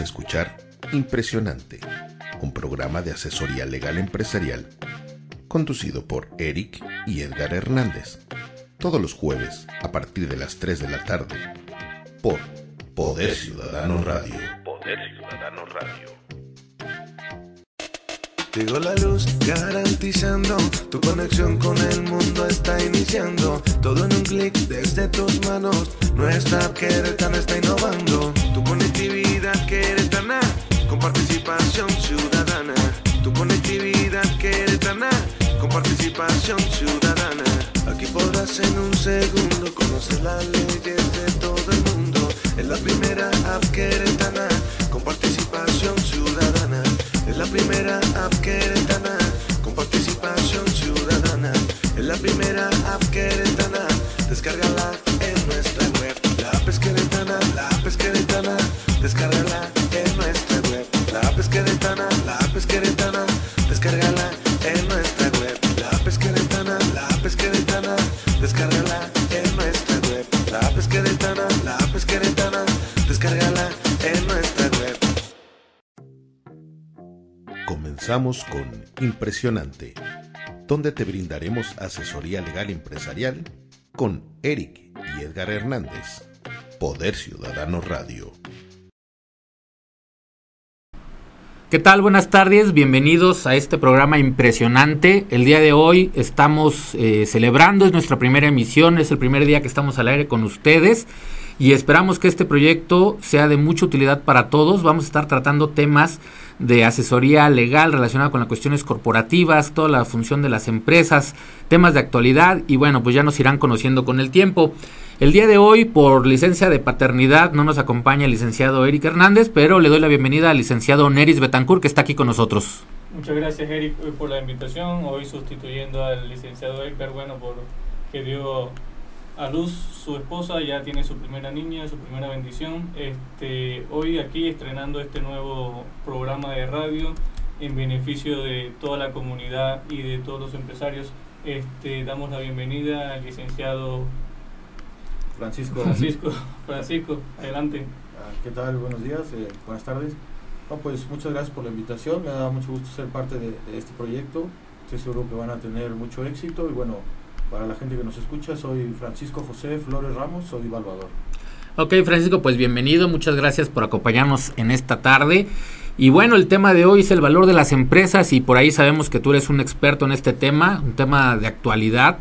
escuchar Impresionante, un programa de asesoría legal empresarial conducido por Eric y Edgar Hernández, todos los jueves a partir de las 3 de la tarde, por Poder. Poder Ciudadano Radio. Llegó la luz garantizando tu conexión con el mundo está iniciando. Todo en un clic desde tus manos. Nuestra app Queretana está innovando. Tu conectividad Queretana con participación ciudadana. Tu conectividad Queretana con participación ciudadana. Aquí podrás en un segundo conocer las leyes de todo el mundo. Es la primera app Queretana con participación ciudadana. La primera app queretana con participación ciudadana. Es la primera app queretana. Descárgala en nuestra web. La app es queretana, la app es queretana. Descárgala Comenzamos con Impresionante, donde te brindaremos asesoría legal empresarial con Eric y Edgar Hernández. Poder Ciudadano Radio. ¿Qué tal? Buenas tardes, bienvenidos a este programa impresionante. El día de hoy estamos eh, celebrando, es nuestra primera emisión, es el primer día que estamos al aire con ustedes y esperamos que este proyecto sea de mucha utilidad para todos. Vamos a estar tratando temas de asesoría legal relacionada con las cuestiones corporativas, toda la función de las empresas, temas de actualidad y bueno, pues ya nos irán conociendo con el tiempo. El día de hoy, por licencia de paternidad, no nos acompaña el licenciado Eric Hernández, pero le doy la bienvenida al licenciado Neris Betancourt, que está aquí con nosotros. Muchas gracias, Eric, por la invitación. Hoy sustituyendo al licenciado Edgar, bueno, por que dio a luz su esposa, ya tiene su primera niña, su primera bendición. Este, hoy aquí estrenando este nuevo programa de radio en beneficio de toda la comunidad y de todos los empresarios. Este, damos la bienvenida al licenciado Francisco. Francisco. Francisco, adelante. Ah, ¿Qué tal? Buenos días, eh, buenas tardes. No, pues muchas gracias por la invitación, me da mucho gusto ser parte de, de, este proyecto. Estoy seguro que van a tener mucho éxito y bueno, para la gente que nos escucha, soy Francisco José Flores Ramos, soy evaluador. Ok, Francisco, pues bienvenido, muchas gracias por acompañarnos en esta tarde. Y bueno, el tema de hoy es el valor de las empresas y por ahí sabemos que tú eres un experto en este tema, un tema de actualidad.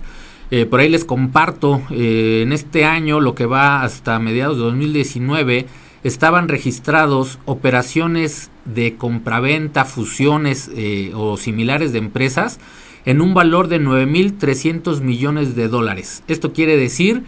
Eh, por ahí les comparto, eh, en este año, lo que va hasta mediados de 2019, estaban registrados operaciones de compraventa, fusiones eh, o similares de empresas en un valor de 9.300 millones de dólares. Esto quiere decir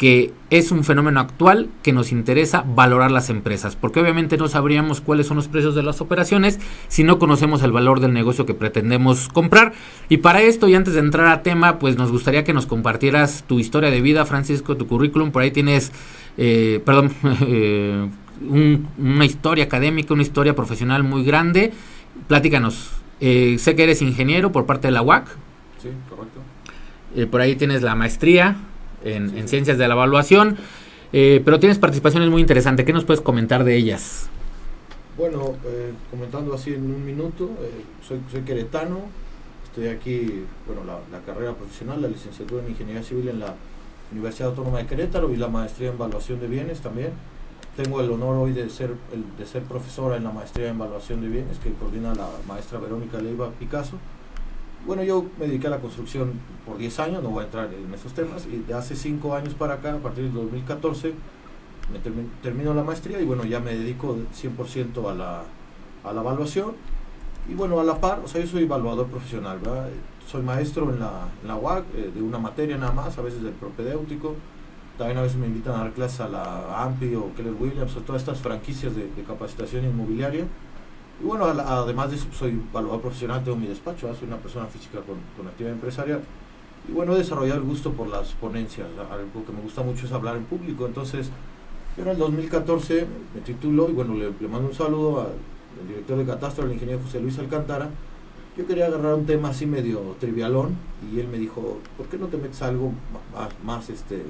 que es un fenómeno actual que nos interesa valorar las empresas, porque obviamente no sabríamos cuáles son los precios de las operaciones si no conocemos el valor del negocio que pretendemos comprar. Y para esto, y antes de entrar a tema, pues nos gustaría que nos compartieras tu historia de vida, Francisco, tu currículum. Por ahí tienes, eh, perdón, eh, un, una historia académica, una historia profesional muy grande. Platícanos. Eh, sé que eres ingeniero por parte de la UAC. Sí, correcto. Eh, por ahí tienes la maestría en, sí, en ciencias de la evaluación, eh, pero tienes participaciones muy interesantes. ¿Qué nos puedes comentar de ellas? Bueno, eh, comentando así en un minuto, eh, soy, soy, queretano, estoy aquí, bueno, la, la, carrera profesional, la licenciatura en Ingeniería Civil en la Universidad Autónoma de Querétaro y la maestría en Evaluación de Bienes también. Tengo el honor hoy de ser, el, de ser profesora en la maestría en Evaluación de Bienes que coordina la maestra Verónica Leiva Picasso. Bueno, yo me dediqué a la construcción por 10 años, no voy a entrar en esos temas, y de hace 5 años para acá, a partir del 2014, me termi termino la maestría y bueno, ya me dedico 100% a la, a la evaluación. Y bueno, a la par, o sea, yo soy evaluador profesional, ¿verdad? Soy maestro en la, en la UAC, eh, de una materia nada más, a veces del propedéutico. También a veces me invitan a dar clases a la AMPI o Keller Williams o todas estas franquicias de, capacitación inmobiliaria. Y bueno, además de eso, soy evaluador profesional, tengo mi despacho, soy una persona física con, con, actividad empresarial. Y bueno, he desarrollado el gusto por las ponencias, algo que me gusta mucho es hablar en público. Entonces, yo en el 2014 me titulo y bueno, le, mando un saludo al, al, director de catastro, el ingeniero José Luis Alcántara. Yo quería agarrar un tema así medio trivialón y él me dijo, ¿por qué no te metes algo más, más este,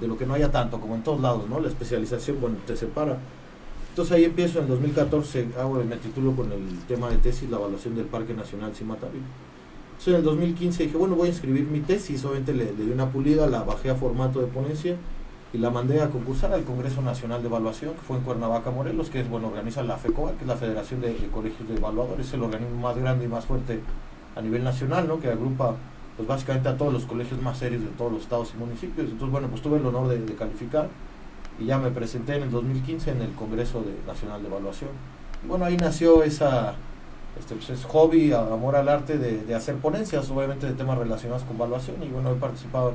de lo que no haya tanto, como en todos lados, ¿no? La especialización, bueno, te separa. Entonces ahí empiezo en 2014, hago, me titulo con el tema de tesis, la evaluación del Parque Nacional Cimatavio. Entonces en el 2015 dije, bueno, voy a inscribir mi tesis, obviamente le di una pulida, la bajé a formato de ponencia y la mandé a concursar al Congreso Nacional de Evaluación, que fue en Cuernavaca, Morelos, que es, bueno, organiza la FECOA, que es la Federación de, Colegios de Evaluadores, es el organismo más grande y más fuerte a nivel nacional, ¿no? Que agrupa, pues básicamente a todos los colegios más serios de todos los estados y municipios. Entonces, bueno, pues tuve el honor de, de calificar y ya me presenté en el 2015 en el Congreso de, Nacional de Evaluación. Y bueno, ahí nació esa, este, pues, es hobby, amor al arte de, de hacer ponencias, obviamente de temas relacionados con evaluación, y bueno, he participado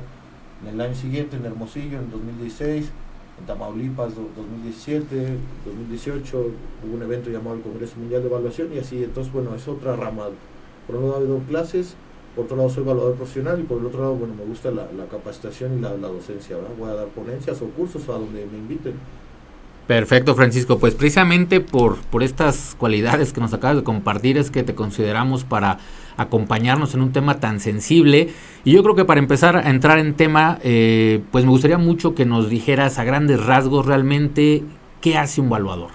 en el año siguiente en Hermosillo en 2016, en Tamaulipas 2017, 2018 hubo un evento llamado el Congreso Mundial de Evaluación y así, entonces bueno, es otra rama. Por un lado he dado clases, por otro lado soy evaluador profesional y por el otro lado, bueno, me gusta la, capacitación y la, la docencia, ¿verdad? Voy a dar ponencias o cursos a donde me inviten. Perfecto, Francisco. Pues precisamente por, por estas cualidades que nos acabas de compartir es que te consideramos para acompañarnos en un tema tan sensible. Y yo creo que para empezar a entrar en tema, eh, pues me gustaría mucho que nos dijeras a grandes rasgos realmente qué hace un evaluador.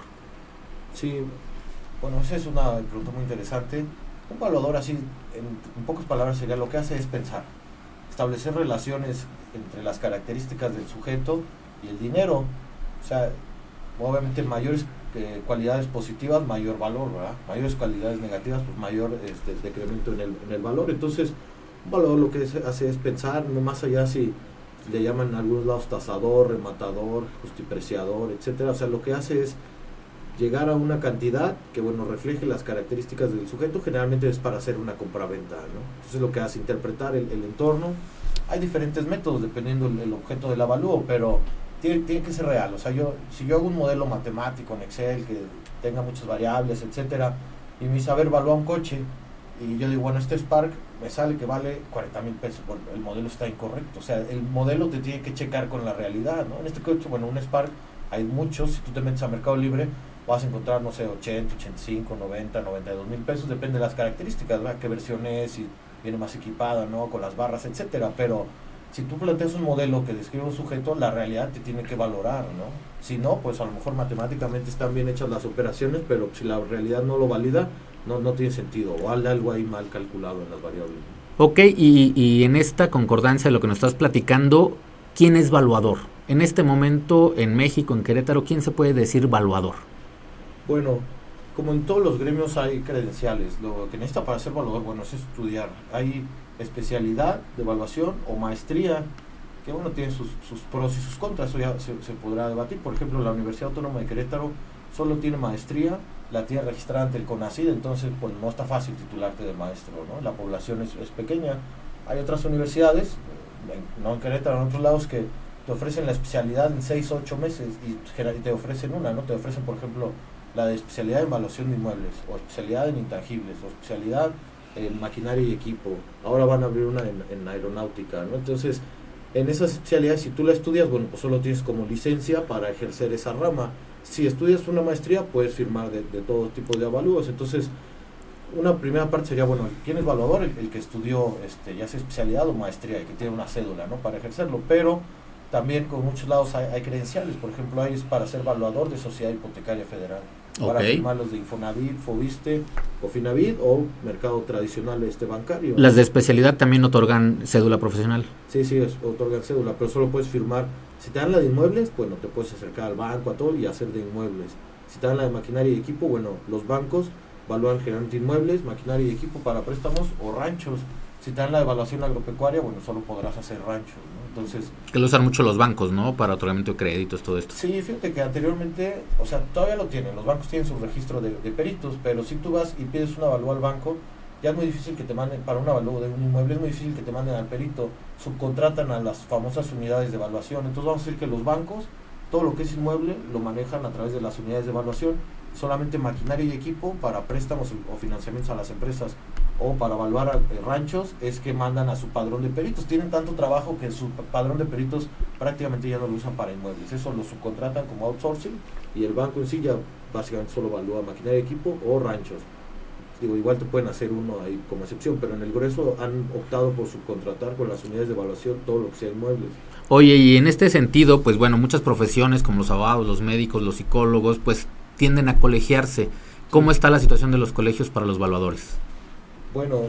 Sí, bueno, esa es una pregunta muy interesante. Un evaluador así, en, en pocas palabras, sería lo que hace es pensar, establecer relaciones entre las características del sujeto y el dinero. O sea, obviamente mayores cualidades positivas, mayor valor, ¿verdad? Mayores cualidades negativas, pues mayor este, decremento en el, en el valor. Entonces, un valor lo que es- hace es pensar, no más allá si le llaman en algunos lados tasador, rematador, justipreciador, etcétera. O sea, lo que hace es llegar a una cantidad que, bueno, refleje las características del sujeto, generalmente es para hacer una compraventa, ¿no? Entonces, lo que hace interpretar el, el entorno. Hay diferentes métodos dependiendo el, el objeto del avalúo, pero tiene, tiene que ser real. O sea, yo, si yo hago un modelo matemático en Excel que tenga muchas variables, etcétera, y me dice, a un coche, y yo digo, bueno, este Spark me sale que vale 40 mil pesos, bueno, el modelo está incorrecto. O sea, el modelo te tiene que checar con la realidad, ¿no? En este coche, bueno, un Spark, hay muchos, si tú te metes a Mercado Libre, vas a encontrar, no sé, 80, 85, 90, 92 mil pesos, depende de las características, ¿verdad? Qué versión es, si viene más equipada, ¿no? Con las barras, etcétera, pero si tú planteas un modelo que describe un sujeto, la realidad te tiene que valorar, ¿no? Si no, pues a lo mejor matemáticamente están bien hechas las operaciones, pero si la realidad no lo valida, no, no tiene sentido, o hay algo ahí mal calculado en las variables. Ok, y, y en esta concordancia de lo que nos estás platicando, ¿quién es valuador? En este momento, en México, en Querétaro, ¿quién se puede decir valuador? Bueno, como en todos los gremios hay credenciales, lo que necesita para ser evaluador, bueno, es estudiar. Hay especialidad de evaluación o maestría, que bueno, tiene sus, pros y sus contras, eso ya se, podrá debatir. Por ejemplo, la Universidad Autónoma de Querétaro solo tiene maestría, la tiene registrada ante el CONACYT, entonces pues no está fácil titularte de maestro, ¿no? La población es, pequeña. Hay otras universidades, no en Querétaro, en otros lados, que te ofrecen la especialidad en 6 o 8 meses y te ofrecen una, ¿no? Te ofrecen, por ejemplo, la de especialidad en evaluación de inmuebles, o especialidad en intangibles, o especialidad en maquinaria y equipo. Ahora van a abrir una en, aeronáutica, ¿no? Entonces, en esas especialidades, si tú la estudias, bueno, pues solo tienes como licencia para ejercer esa rama. Si estudias una maestría, puedes firmar de, de todo tipo de avalúos. Entonces, una primera parte sería, bueno, ¿quién es evaluador? El, el que estudió este, ya sea especialidad o maestría, y que tiene una cédula, ¿no? Para ejercerlo. Pero también con muchos lados hay, hay credenciales. Por ejemplo, hay para ser evaluador de Sociedad Hipotecaria Federal. Para firmar los de Infonavit, Fobiste, Cofinavit o mercado tradicional este bancario. Las de especialidad también otorgan cédula profesional. Sí, sí, es, otorgan cédula, pero solo puedes firmar. Si te dan la de inmuebles, bueno, te puedes acercar al banco, a todo y hacer de inmuebles. Si te dan la de maquinaria y equipo, bueno, los bancos evalúan generalmente inmuebles, maquinaria y equipo para préstamos o ranchos. Si te dan la evaluación agropecuaria, bueno, solo podrás hacer ranchos, ¿no? Entonces, Que lo usan mucho los bancos, ¿no? Para otorgamiento de créditos, todo esto. Sí, fíjate que anteriormente, o sea, todavía lo tienen, los bancos tienen su registro de, de peritos, pero si tú vas y pides un avalúo al banco, ya es muy difícil que te manden, para un avalúo de un inmueble, es muy difícil que te manden al perito, subcontratan a las famosas unidades de evaluación, entonces vamos a decir que los bancos, todo lo que es inmueble, lo manejan a través de las unidades de evaluación, solamente maquinaria y equipo para préstamos o financiamientos a las empresas o para evaluar eh, ranchos es que mandan a su padrón de peritos. Tienen tanto trabajo que su padrón de peritos prácticamente ya no lo usan para inmuebles. Eso lo subcontratan como outsourcing y el banco en sí ya básicamente solo evalúa maquinaria y equipo o ranchos. Digo, igual te pueden hacer uno ahí como excepción, pero en el grueso han optado por subcontratar con las unidades de evaluación todo lo que sea inmuebles. Oye, y en este sentido, pues bueno, muchas profesiones como los abogados, los médicos, los psicólogos, pues tienden a colegiarse. ¿Cómo está la situación de los colegios para los evaluadores? Bueno,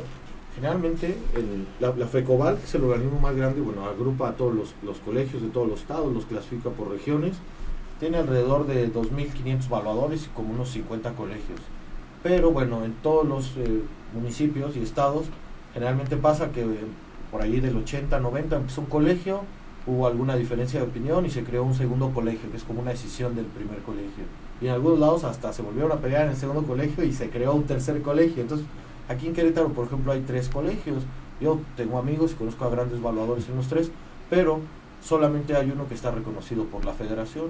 generalmente el, la, la, FECOBAL, que es el organismo más grande, bueno, agrupa a todos los, colegios de todos los estados, los clasifica por regiones, tiene alrededor de 2.500 evaluadores y como unos 50 colegios. Pero bueno, en todos los eh, municipios y estados, generalmente pasa que eh, por allí del 80, 90 empezó un colegio, hubo alguna diferencia de opinión y se creó un segundo colegio, que es como una decisión del primer colegio. Y en algunos lados hasta se volvieron a pelear en el segundo colegio y se creó un tercer colegio. Entonces, Aquí en Querétaro, por ejemplo, hay tres colegios. Yo tengo amigos y conozco a grandes evaluadores en los tres, pero solamente hay uno que está reconocido por la federación.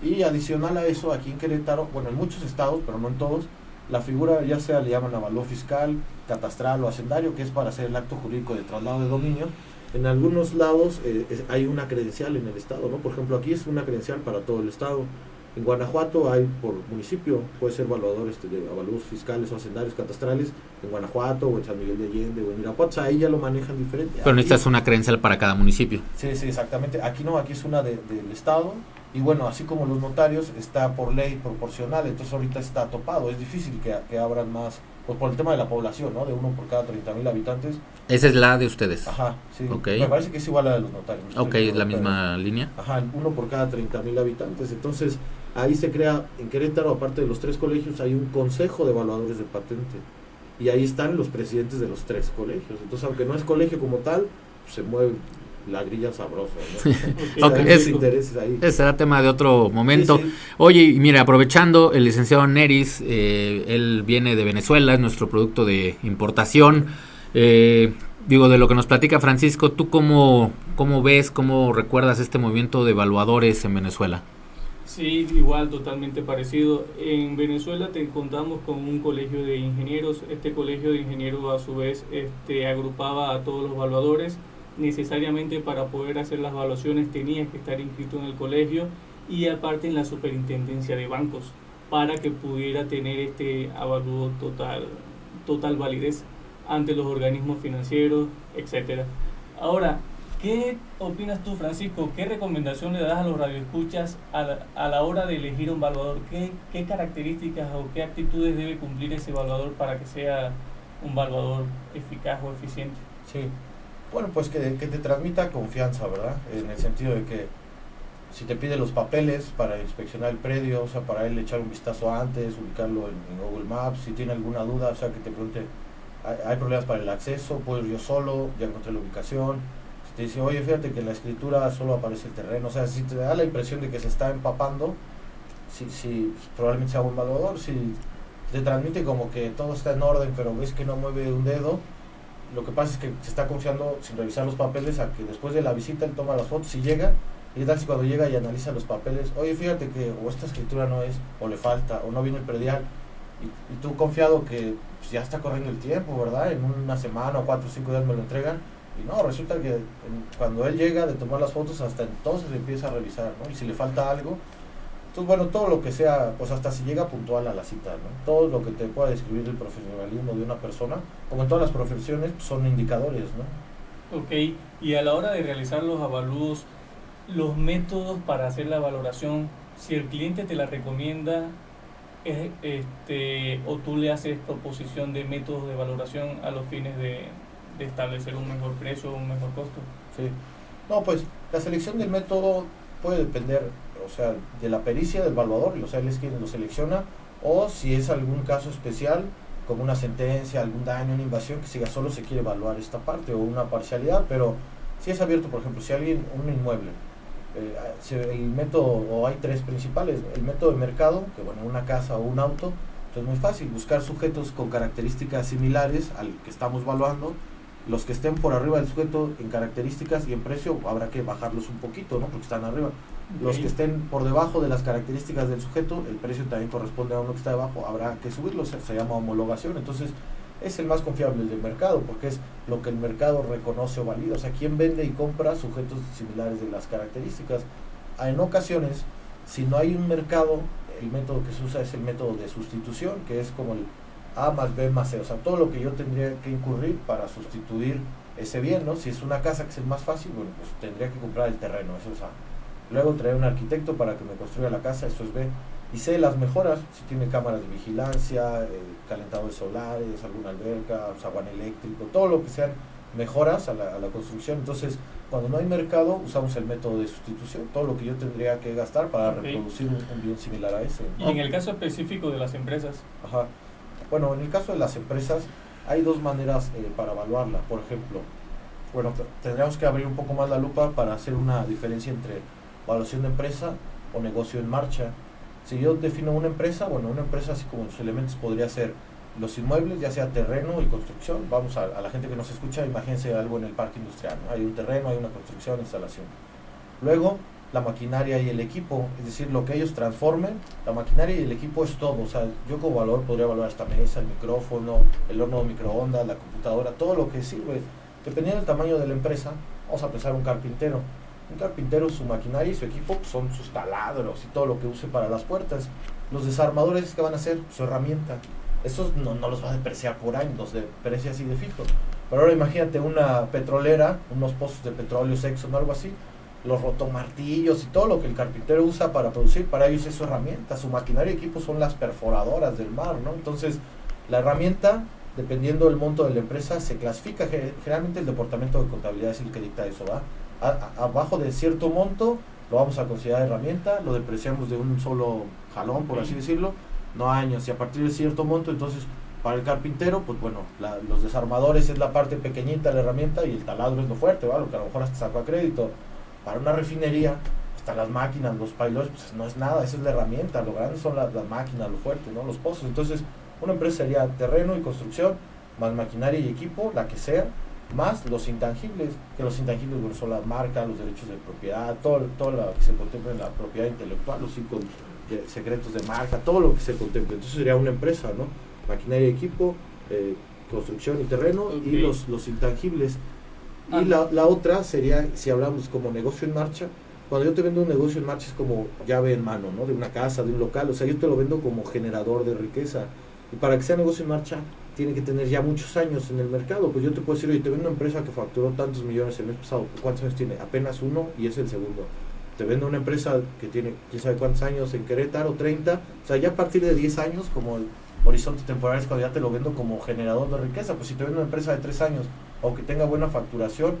Okay. Y adicional a eso, aquí en Querétaro, bueno, en muchos estados, pero no en todos, la figura ya sea le llaman avalúo fiscal, catastral o hacendario, que es para hacer el acto jurídico de traslado de dominio. En algunos lados eh, es, hay una credencial en el estado, ¿no? Por ejemplo, aquí es una credencial para todo el estado. En Guanajuato hay por municipio, puede ser evaluador este, de avalúos fiscales o hacendarios catastrales, en Guanajuato o en San Miguel de Allende o en Irapuato, ahí ya lo manejan diferente. Pero necesitas una credencial para cada municipio. Sí, sí, exactamente. Aquí no, aquí es una de, del Estado y bueno, así como los notarios está por ley proporcional, entonces ahorita está topado, es difícil que, que abran más, pues por el tema de la población, ¿no? De uno por cada 30 mil habitantes. Esa es la de ustedes. Ajá, sí. Okay. Me parece que es igual a la de los notarios. Ok, es la misma línea. Ajá, uno por cada 30 mil habitantes. Entonces, ahí se crea, en Querétaro, aparte de los tres colegios, hay un consejo de evaluadores de patente. Y ahí están los presidentes de los tres colegios. Entonces, aunque no es colegio como tal, pues, se mueve la grilla sabrosa. ¿no? okay. es, ahí. Ese será tema de otro momento. Sí, sí. Oye, y mira, aprovechando, el licenciado Neris, eh, él viene de Venezuela, es nuestro producto de importación. Eh, digo, de lo que nos platica Francisco, ¿tú cómo, cómo ves, cómo recuerdas este movimiento de evaluadores en Venezuela? Sí, igual, totalmente parecido. En Venezuela te contamos con un colegio de ingenieros. Este colegio de ingenieros a su vez este, agrupaba a todos los evaluadores. Necesariamente para poder hacer las evaluaciones tenías que estar inscrito en el colegio y aparte en la superintendencia de bancos para que pudiera tener este avalúo total, total validez ante los organismos financieros, etcétera. Ahora, ¿Qué opinas tú, Francisco? ¿Qué recomendación le das a los radioescuchas a la, a la hora de elegir un evaluador? ¿Qué, ¿Qué, características o qué actitudes debe cumplir ese evaluador para que sea un evaluador eficaz o eficiente? Sí, bueno, pues que, te transmita confianza, ¿verdad? En el sentido de que si te pide los papeles para inspeccionar el predio, o sea, para él echar un vistazo antes, ubicarlo en, Google Maps, si tiene alguna duda, o sea, que te pregunte, hay, hay problemas para el acceso, puedo ir yo solo, ya encontré la ubicación te dice, oye, fíjate que en la escritura solo aparece el terreno. O sea, si te da la impresión de que se está empapando, si, si probablemente sea un evaluador, si te transmite como que todo está en orden, pero ves que no mueve un dedo, lo que pasa es que se está confiando sin revisar los papeles a que después de la visita él toma las fotos y llega. Y tal si cuando llega y analiza los papeles, oye, fíjate que o esta escritura no es, o le falta, o no viene el predial. Y, y tú confiado que pues, ya está corriendo el tiempo, ¿verdad? En una semana o cuatro o cinco días me lo entregan y no, resulta que cuando él llega de tomar las fotos, hasta entonces empieza a revisar, ¿no? Y si le falta algo, entonces, bueno, todo lo que sea, pues hasta si llega puntual a la cita, ¿no? Todo lo que te pueda describir el profesionalismo de una persona, como en todas las profesiones, pues, son indicadores, ¿no? Ok, y a la hora de realizar los avalúos, los métodos para hacer la valoración, si el cliente te la recomienda, es, este, o tú le haces proposición de métodos de valoración a los fines de, de establecer un mejor precio o un mejor costo. Sí. No, pues la selección del método puede depender, o sea, de la pericia del evaluador, o sea, él es quien lo selecciona, o si es algún caso especial, como una sentencia, algún daño, una invasión, que siga solo se quiere evaluar esta parte o una parcialidad, pero si es abierto, por ejemplo, si alguien, un inmueble, eh, el método, o hay tres principales, el método de mercado, que bueno, una casa o un auto, entonces es muy fácil, buscar sujetos con características similares al que estamos evaluando, los que estén por arriba del sujeto en características y en precio habrá que bajarlos un poquito, ¿no? Porque están arriba. Los que estén por debajo de las características del sujeto, el precio también corresponde a uno que está debajo, habrá que subirlo, se, se llama homologación. Entonces, es el más confiable del mercado, porque es lo que el mercado reconoce o valida. O sea, quién vende y compra sujetos similares de las características. En ocasiones, si no hay un mercado, el método que se usa es el método de sustitución, que es como el a más B más C, o sea, todo lo que yo tendría que incurrir para sustituir ese bien, ¿no? Si es una casa que es el más fácil, bueno, pues tendría que comprar el terreno, eso es A. Luego traer un arquitecto para que me construya la casa, eso es B. y sé las mejoras, si tiene cámaras de vigilancia, eh, calentadores solares, alguna alberca, zaguán eléctrico, todo lo que sean mejoras a la, a la, construcción. Entonces, cuando no hay mercado, usamos el método de sustitución, todo lo que yo tendría que gastar para okay. reproducir un, un, bien similar a ese. Y en el caso específico de las empresas. Ajá. Bueno, en el caso de las empresas, hay dos maneras eh, para evaluarla. Por ejemplo, bueno, tendríamos que abrir un poco más la lupa para hacer una diferencia entre evaluación de empresa o negocio en marcha. Si yo defino una empresa, bueno, una empresa así como sus elementos podría ser los inmuebles, ya sea terreno y construcción. Vamos a, la gente que nos escucha, imagínense algo en el parque industrial. Hay un terreno, hay una construcción, instalación. Luego, la maquinaria y el equipo, es decir, lo que ellos transformen, la maquinaria y el equipo es todo. O sea, yo como valor podría evaluar esta mesa, el micrófono, el horno de microondas, la computadora, todo lo que sirve. Dependiendo del tamaño de la empresa, vamos a pensar un carpintero. Un carpintero, su maquinaria y su equipo son sus taladros y todo lo que use para las puertas. Los desarmadores, ¿qué van a hacer? Su herramienta. Esos no, no los va a depreciar por años, los deprecia así de fijo. Pero ahora imagínate una petrolera, unos pozos de petróleo, sexo o algo así, los rotomartillos y todo lo que el carpintero usa para producir, para ellos es su herramienta, su maquinaria y equipo son las perforadoras del mar, ¿no? Entonces, la herramienta, dependiendo del monto de la empresa, se clasifica, generalmente el departamento de contabilidad es el que dicta eso, ¿va? A, a, abajo de cierto monto lo vamos a considerar herramienta, lo depreciamos de un solo jalón, por así decirlo, no años, y a partir de cierto monto, entonces, para el carpintero, pues bueno, la, los desarmadores es la parte pequeñita de la herramienta y el taladro es lo fuerte, ¿va? Lo que a lo mejor hasta sacó a crédito para una refinería, están las máquinas, los pilots, pues no es nada, esa es la herramienta, lo grande son las, las máquinas, lo fuerte, ¿no? Los pozos. Entonces, una empresa sería terreno y construcción, más maquinaria y equipo, la que sea, más los intangibles, que los intangibles bueno, son las marcas, los derechos de propiedad, todo, todo lo que se contempla en la propiedad intelectual, los cinco de secretos de marca, todo lo que se contempla. Entonces sería una empresa, ¿no? Maquinaria y equipo, eh, construcción y terreno okay. y los, los intangibles. Y la, la, otra sería, si hablamos como negocio en marcha, cuando yo te vendo un negocio en marcha es como llave en mano, ¿no? De una casa, de un local, o sea, yo te lo vendo como generador de riqueza. Y para que sea negocio en marcha, tiene que tener ya muchos años en el mercado. Pues yo te puedo decir, oye, te vendo una empresa que facturó tantos millones el mes pasado. ¿Cuántos años tiene? Apenas uno y es el segundo. Te vendo una empresa que tiene, quién sabe cuántos años en Querétaro, 30. O sea, ya a partir de 10 años, como el horizonte temporal es cuando ya te lo vendo como generador de riqueza. Pues si te vendo una empresa de 3 años, aunque tenga buena facturación,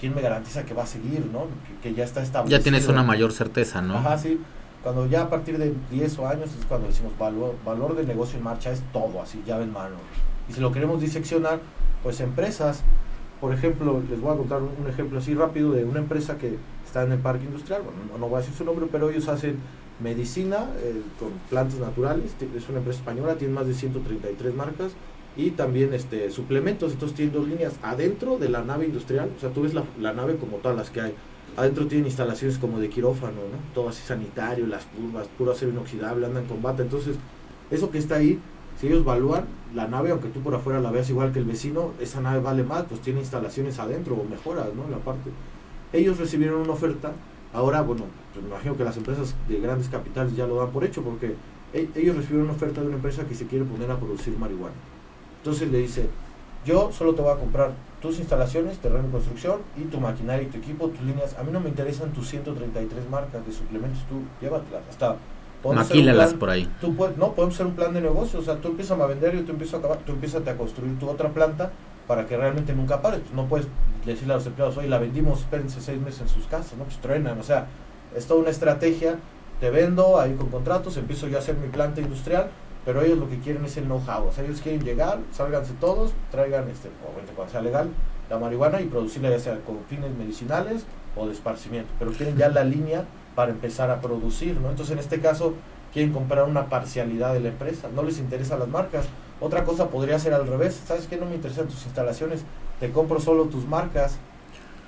¿quién me garantiza que va a seguir, no? Que, que ya está establecido. Ya tienes una mayor certeza, ¿no? Ajá, sí. Cuando ya a partir de 10 o años es cuando decimos valor, valor de negocio en marcha es todo, así, llave en mano. Y si lo queremos diseccionar, pues empresas, por ejemplo, les voy a contar un ejemplo así rápido de una empresa que está en el parque industrial, bueno, no, no voy a decir su nombre, pero ellos hacen medicina eh, con plantas naturales, es una empresa española, tiene más de 133 marcas y también este suplementos, entonces tienen dos líneas adentro de la nave industrial, o sea, tú ves la, la nave como todas las que hay, adentro tienen instalaciones como de quirófano, ¿no? Todo así sanitario, las curvas, puro acero inoxidable, andan con bata, entonces eso que está ahí, si ellos evalúan la nave, aunque tú por afuera la veas igual que el vecino, esa nave vale más, pues tiene instalaciones adentro o mejoras, ¿no? En la parte. Ellos recibieron una oferta, ahora, bueno, pues me imagino que las empresas de grandes capitales ya lo dan por hecho, porque ellos recibieron una oferta de una empresa que se quiere poner a producir marihuana. Entonces le dice, yo solo te voy a comprar tus instalaciones, terreno y construcción, y tu maquinaria y tu equipo, tus líneas. A mí no me interesan tus 133 marcas de suplementos, tú llévatelas. Hasta Maquílalas por ahí. Tú puedes, no, podemos hacer un plan de negocio. O sea, tú empiezas a vender y tú empiezas a acabar, tú empiezas a construir tu otra planta para que realmente nunca pares. No puedes decirle a los empleados, oye, la vendimos, espérense seis meses en sus casas, ¿no? Pues truenan. O sea, es toda una estrategia. Te vendo ahí con contratos, empiezo yo a hacer mi planta industrial, pero ellos lo que quieren es el know-how. O sea, ellos quieren llegar, sálganse todos, traigan, este, obviamente cuando sea legal, la marihuana y producirla ya sea con fines medicinales o de esparcimiento. Pero quieren ya la línea para empezar a producir, ¿no? Entonces, en este caso, quieren comprar una parcialidad de la empresa, no les interesan las marcas. Otra cosa podría ser al revés, ¿sabes qué? No me interesan tus instalaciones, te compro solo tus marcas,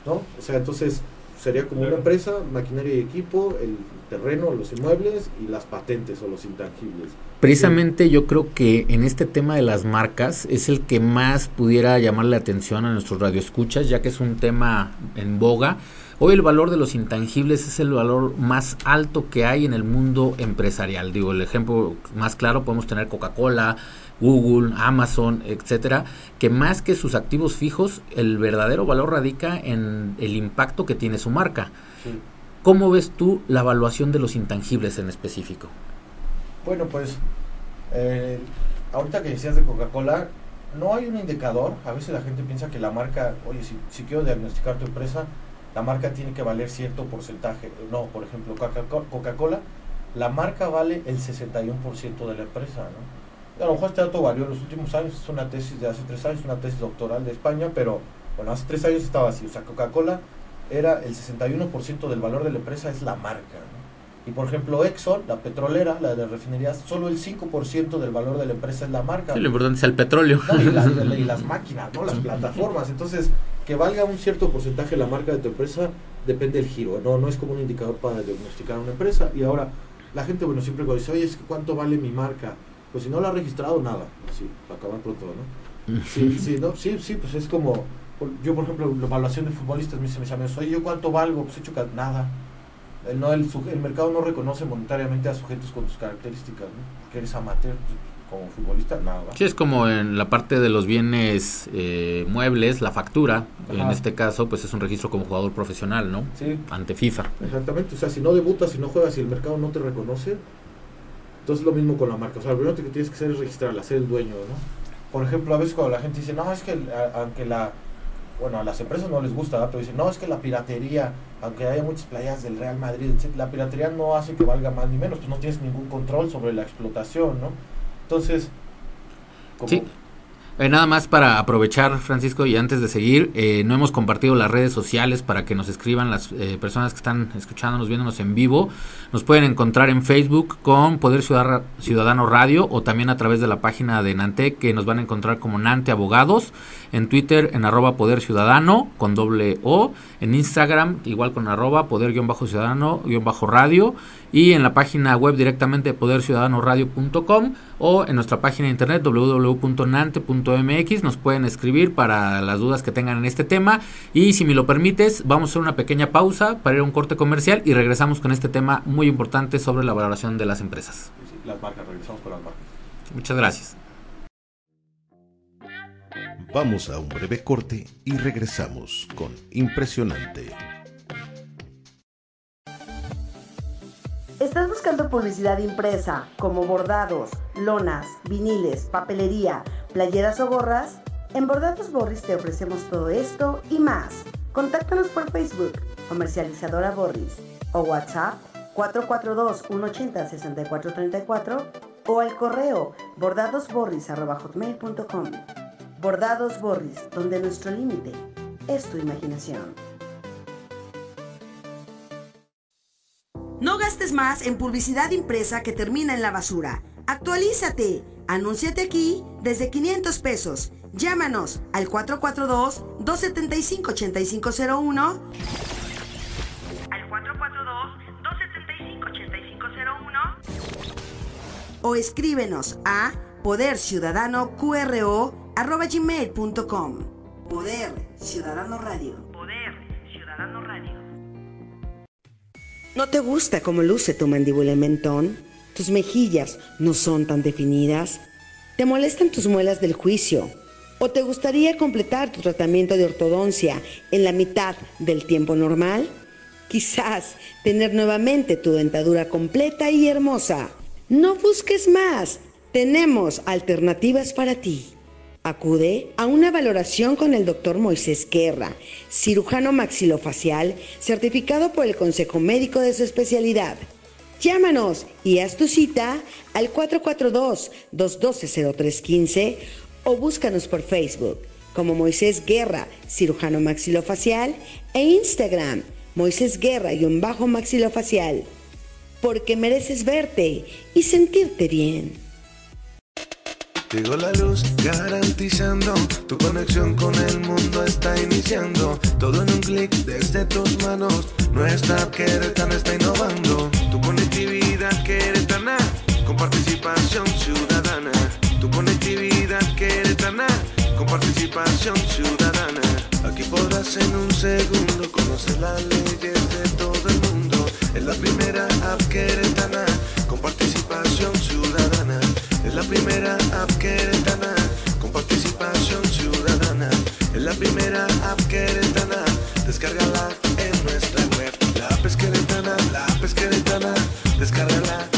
¿no? O sea, entonces sería como una empresa, maquinaria y equipo, el terreno, los inmuebles y las patentes o los intangibles. Precisamente sí. yo creo que en este tema de las marcas es el que más pudiera llamar la atención a nuestros radioescuchas, ya que es un tema en boga. Hoy el valor de los intangibles es el valor más alto que hay en el mundo empresarial. Digo, el ejemplo más claro podemos tener Coca-Cola, Google, Amazon, etcétera, que más que sus activos fijos, el verdadero valor radica en el impacto que tiene su marca. Sí. ¿Cómo ves tú la evaluación de los intangibles en específico? Bueno, pues eh, ahorita que decías de Coca-Cola, no hay un indicador. A veces la gente piensa que la marca, oye, si, si quiero diagnosticar tu empresa, la marca tiene que valer cierto porcentaje. No, por ejemplo, Coca- Coca-Cola, la marca vale el 61% de la empresa, ¿no? A lo mejor este dato varió en los últimos años, es una tesis de hace tres años, una tesis doctoral de España, pero bueno, hace tres años estaba así. O sea, Coca-Cola era el 61% del valor de la empresa es la marca. Y por ejemplo, Exxon, la petrolera, la de refinerías, solo el 5% del valor de la empresa es la marca. Sí, lo importante es el petróleo. No, y, las, y las máquinas, ¿no? Las plataformas. Entonces, que valga un cierto porcentaje la marca de tu empresa depende del giro, ¿no? No es como un indicador para diagnosticar una empresa. Y ahora, la gente, bueno, siempre cuando dice, oye, es que ¿cuánto vale mi marca? Pues si no la ha registrado, nada. Para acabar pronto, ¿no? Sí, sí, no, sí, sí, pues es como, yo por ejemplo, la evaluación de futbolistas me dicen mis amigos, oye, ¿yo cuánto valgo? Pues he hecho nada. El, no, el, mercado no reconoce monetariamente a sujetos con tus características, ¿no? Porque eres amateur, pues, como futbolista, nada. Sí, es como en la parte de los bienes eh, muebles, la factura, en este caso, pues es un registro como jugador profesional, ¿no? Sí, Ante FIFA. Exactamente, o sea, si no debutas, si no juegas y el mercado no te reconoce, entonces lo mismo con la marca. O sea, lo primero que tienes que hacer es registrarla, ser el dueño, ¿no? Por ejemplo, a veces cuando la gente dice, no, es que aunque la, bueno, a las empresas no les gusta, pero dicen, no, es que la piratería, aunque haya muchas playas del Real Madrid, etc., la piratería no hace que valga más ni menos, pues no tienes ningún control sobre la explotación, ¿no? Entonces, como-. Eh, nada más para aprovechar, Francisco, y antes de seguir, eh, no hemos compartido las redes sociales para que nos escriban las eh, personas que están escuchándonos, viéndonos en vivo. Nos pueden encontrar en Facebook con Poder Ciudadano, Radio o también a través de la página de Nante que nos van a encontrar como Nante Abogados. En Twitter en arroba Poder Ciudadano con doble O. En Instagram igual con arroba Poder-Ciudadano-Radio. Y en la página web directamente poderciudadanoradio.com o en nuestra página de internet www.nante.mx nos pueden escribir para las dudas que tengan en este tema y si me lo permites vamos a hacer una pequeña pausa para ir a un corte comercial y regresamos con este tema muy importante sobre la valoración de las empresas. las marcas, regresamos con las marcas. Muchas gracias. Vamos a un breve corte y regresamos con Impresionante. ¿Estás buscando publicidad impresa como bordados, lonas, viniles, papelería, playeras o gorras? En Bordados Borris te ofrecemos todo esto y más. Contáctanos por Facebook, Comercializadora Borris, o WhatsApp 442-180-6434 o al correo bordadosborris.com. Bordados Borris, donde nuestro límite es tu imaginación. No gastes más en publicidad impresa que termina en la basura. Actualízate. Anúnciate aquí desde 500 pesos. Llámanos al 442-275-8501. Al 442-275-8501. O escríbenos a poderciudadanoqro.gmail.com Poder Ciudadano Radio. Poder Ciudadano Radio. ¿No te gusta cómo luce tu mandíbula en mentón? ¿Tus mejillas no son tan definidas? ¿Te molestan tus muelas del juicio? ¿O te gustaría completar tu tratamiento de ortodoncia en la mitad del tiempo normal? Quizás tener nuevamente tu dentadura completa y hermosa. No busques más. Tenemos alternativas para ti. Acude a una valoración con el doctor Moisés Guerra, cirujano maxilofacial certificado por el Consejo Médico de su especialidad. Llámanos y haz tu cita al 442-212-0315 o búscanos por Facebook como Moisés Guerra, cirujano maxilofacial, e Instagram Moisés Guerra-maxilofacial. Porque mereces verte y sentirte bien. Llegó la luz garantizando tu conexión con el mundo está iniciando. Todo en un clic desde tus manos. Nuestra app queretana está innovando. Tu conectividad queretana con participación ciudadana. Tu conectividad queretana con participación ciudadana. Aquí podrás en un segundo conocer las leyes de todo el mundo. Es la primera app queretana con participación ciudadana. La primera app queretana con participación ciudadana. Es la primera app queretana. Descárgala en nuestra web. La app es queretana, la app es queretana. Descárgala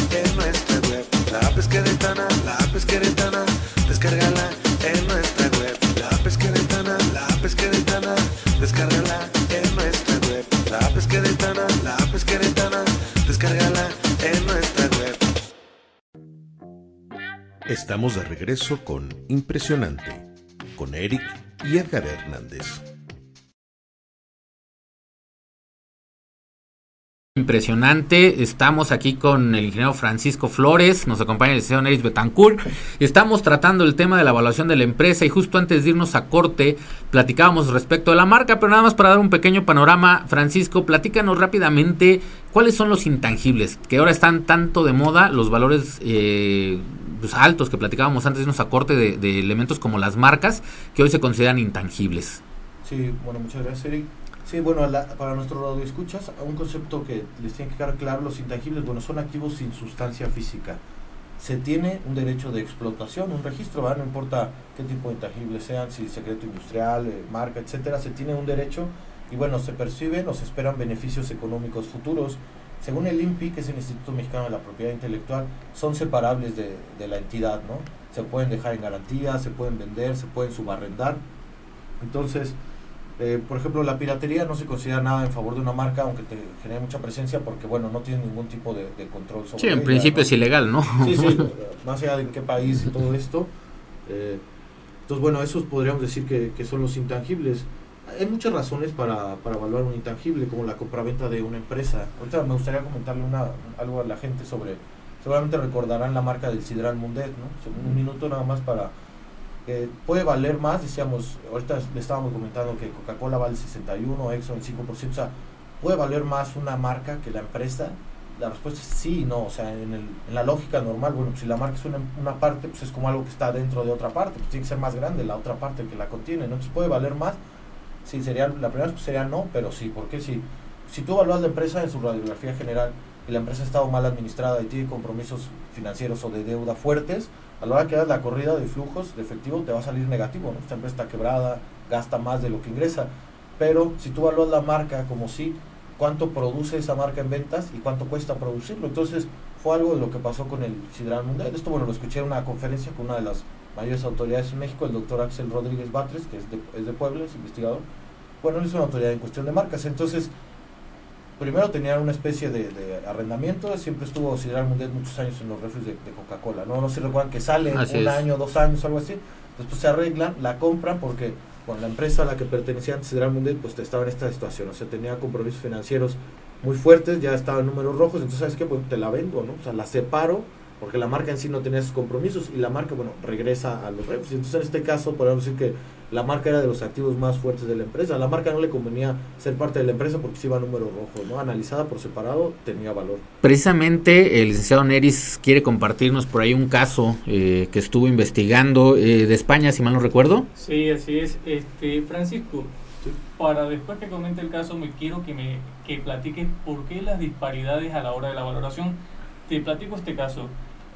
Estamos de regreso con Impresionante, con Eric y Edgar Hernández. Impresionante, estamos aquí con el ingeniero Francisco Flores, nos acompaña el licenciado Neris Betancourt, estamos tratando el tema de la evaluación de la empresa y justo antes de irnos a corte platicábamos respecto de la marca, pero nada más para dar un pequeño panorama, Francisco, platícanos rápidamente cuáles son los intangibles que ahora están tanto de moda, los valores eh, altos que platicábamos antes de irnos a corte de, de elementos como las marcas que hoy se consideran intangibles. Sí, bueno, muchas gracias Eric. Sí, bueno, la, para nuestro radio escuchas, un concepto que les tiene que quedar claro, los intangibles, bueno, son activos sin sustancia física. Se tiene un derecho de explotación, un registro, ¿verdad? no importa qué tipo de intangibles sean, si secreto industrial, eh, marca, etcétera, se tiene un derecho y bueno, se perciben o se esperan beneficios económicos futuros. Según el INPI, que es el Instituto Mexicano de la Propiedad Intelectual, son separables de, de la entidad, ¿no? Se pueden dejar en garantía, se pueden vender, se pueden subarrendar. Entonces, eh, por ejemplo, la piratería no se considera nada en favor de una marca, aunque te genere mucha presencia, porque bueno, no tiene ningún tipo de, de control sobre Sí, en ella, principio ¿no? es ilegal, ¿no? Sí, sí, más allá de en qué país y todo esto. Eh, entonces, bueno, esos podríamos decir que, que son los intangibles. Hay muchas razones para, para evaluar un intangible, como la compraventa de una empresa. Ahorita me gustaría comentarle una, algo a la gente sobre, seguramente recordarán la marca del Sidral Mundet, ¿no? Un minuto nada más para... eh, puede valer más, decíamos, ahorita le estábamos comentando que Coca-Cola vale 61, Exxon 5%, o sea, puede valer más una marca que la empresa. La respuesta es sí y no, o sea, en, el, en la lógica normal, bueno, pues si la marca es una, una parte, pues es como algo que está dentro de otra parte, pues tiene que ser más grande la otra parte que la contiene, ¿no? Entonces puede valer más, sí, sería, la primera sería no, pero sí, porque si, si tú evalúas la empresa en su radiografía general y la empresa ha estado mal administrada y tiene compromisos financieros o de deuda fuertes, a la hora que hagas la corrida de flujos de efectivo te va a salir negativo, ¿no? Esta empresa está quebrada, gasta más de lo que ingresa, pero si tú evalúas la marca como si cuánto produce esa marca en ventas y cuánto cuesta producirlo. Entonces, fue algo de lo que pasó con el Sidral Mundial. Esto, bueno, lo escuché en una conferencia con una de las mayores autoridades en México, el doctor Axel Rodríguez Batres, que es de, es de Puebla, es investigador. Bueno, él es una autoridad en cuestión de marcas. Entonces, primero tenían una especie de, de arrendamiento, siempre estuvo Sidral Mundial muchos años en los refres de, de Coca-Cola. No, no se recuerdan que sale Así un es. año, dos años, algo así. Después se arreglan, la compran porque bueno, la empresa a la que pertenecía antes Sidral Mundial pues estaba en esta situación, o sea, tenía compromisos financieros muy fuertes, ya estaba en números rojos, entonces sabes qué, pues te la vendo, ¿no? O sea, la separo porque la marca en sí no tenía esos compromisos y la marca, bueno, regresa a los refres. Entonces en este caso podemos decir que la marca era de los activos más fuertes de la empresa. A la marca no le convenía ser parte de la empresa porque se iba a números rojos, ¿no? Analizada por separado tenía valor. Precisamente el licenciado Neris quiere compartirnos por ahí un caso eh, que estuvo investigando eh, de España, si mal no recuerdo. Sí, así es. Este, Francisco, para después que comente el caso, me quiero que me que platiques por qué las disparidades a la hora de la valoración. Te platico este caso.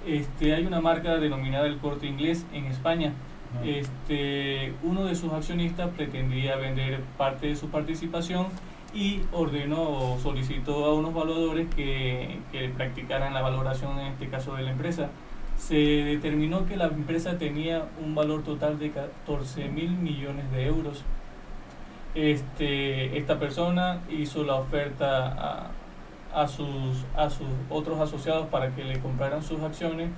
Este, hay una marca denominada el Corte Inglés en España. Este, uno de sus accionistas pretendía vender parte de su participación y ordenó o solicitó a unos valuadores que, que practicaran la valoración, en este caso de la empresa. Se determinó que la empresa tenía un valor total de 14 mil millones de euros. Este, esta persona hizo la oferta a, a, sus, a sus otros asociados para que le compraran sus acciones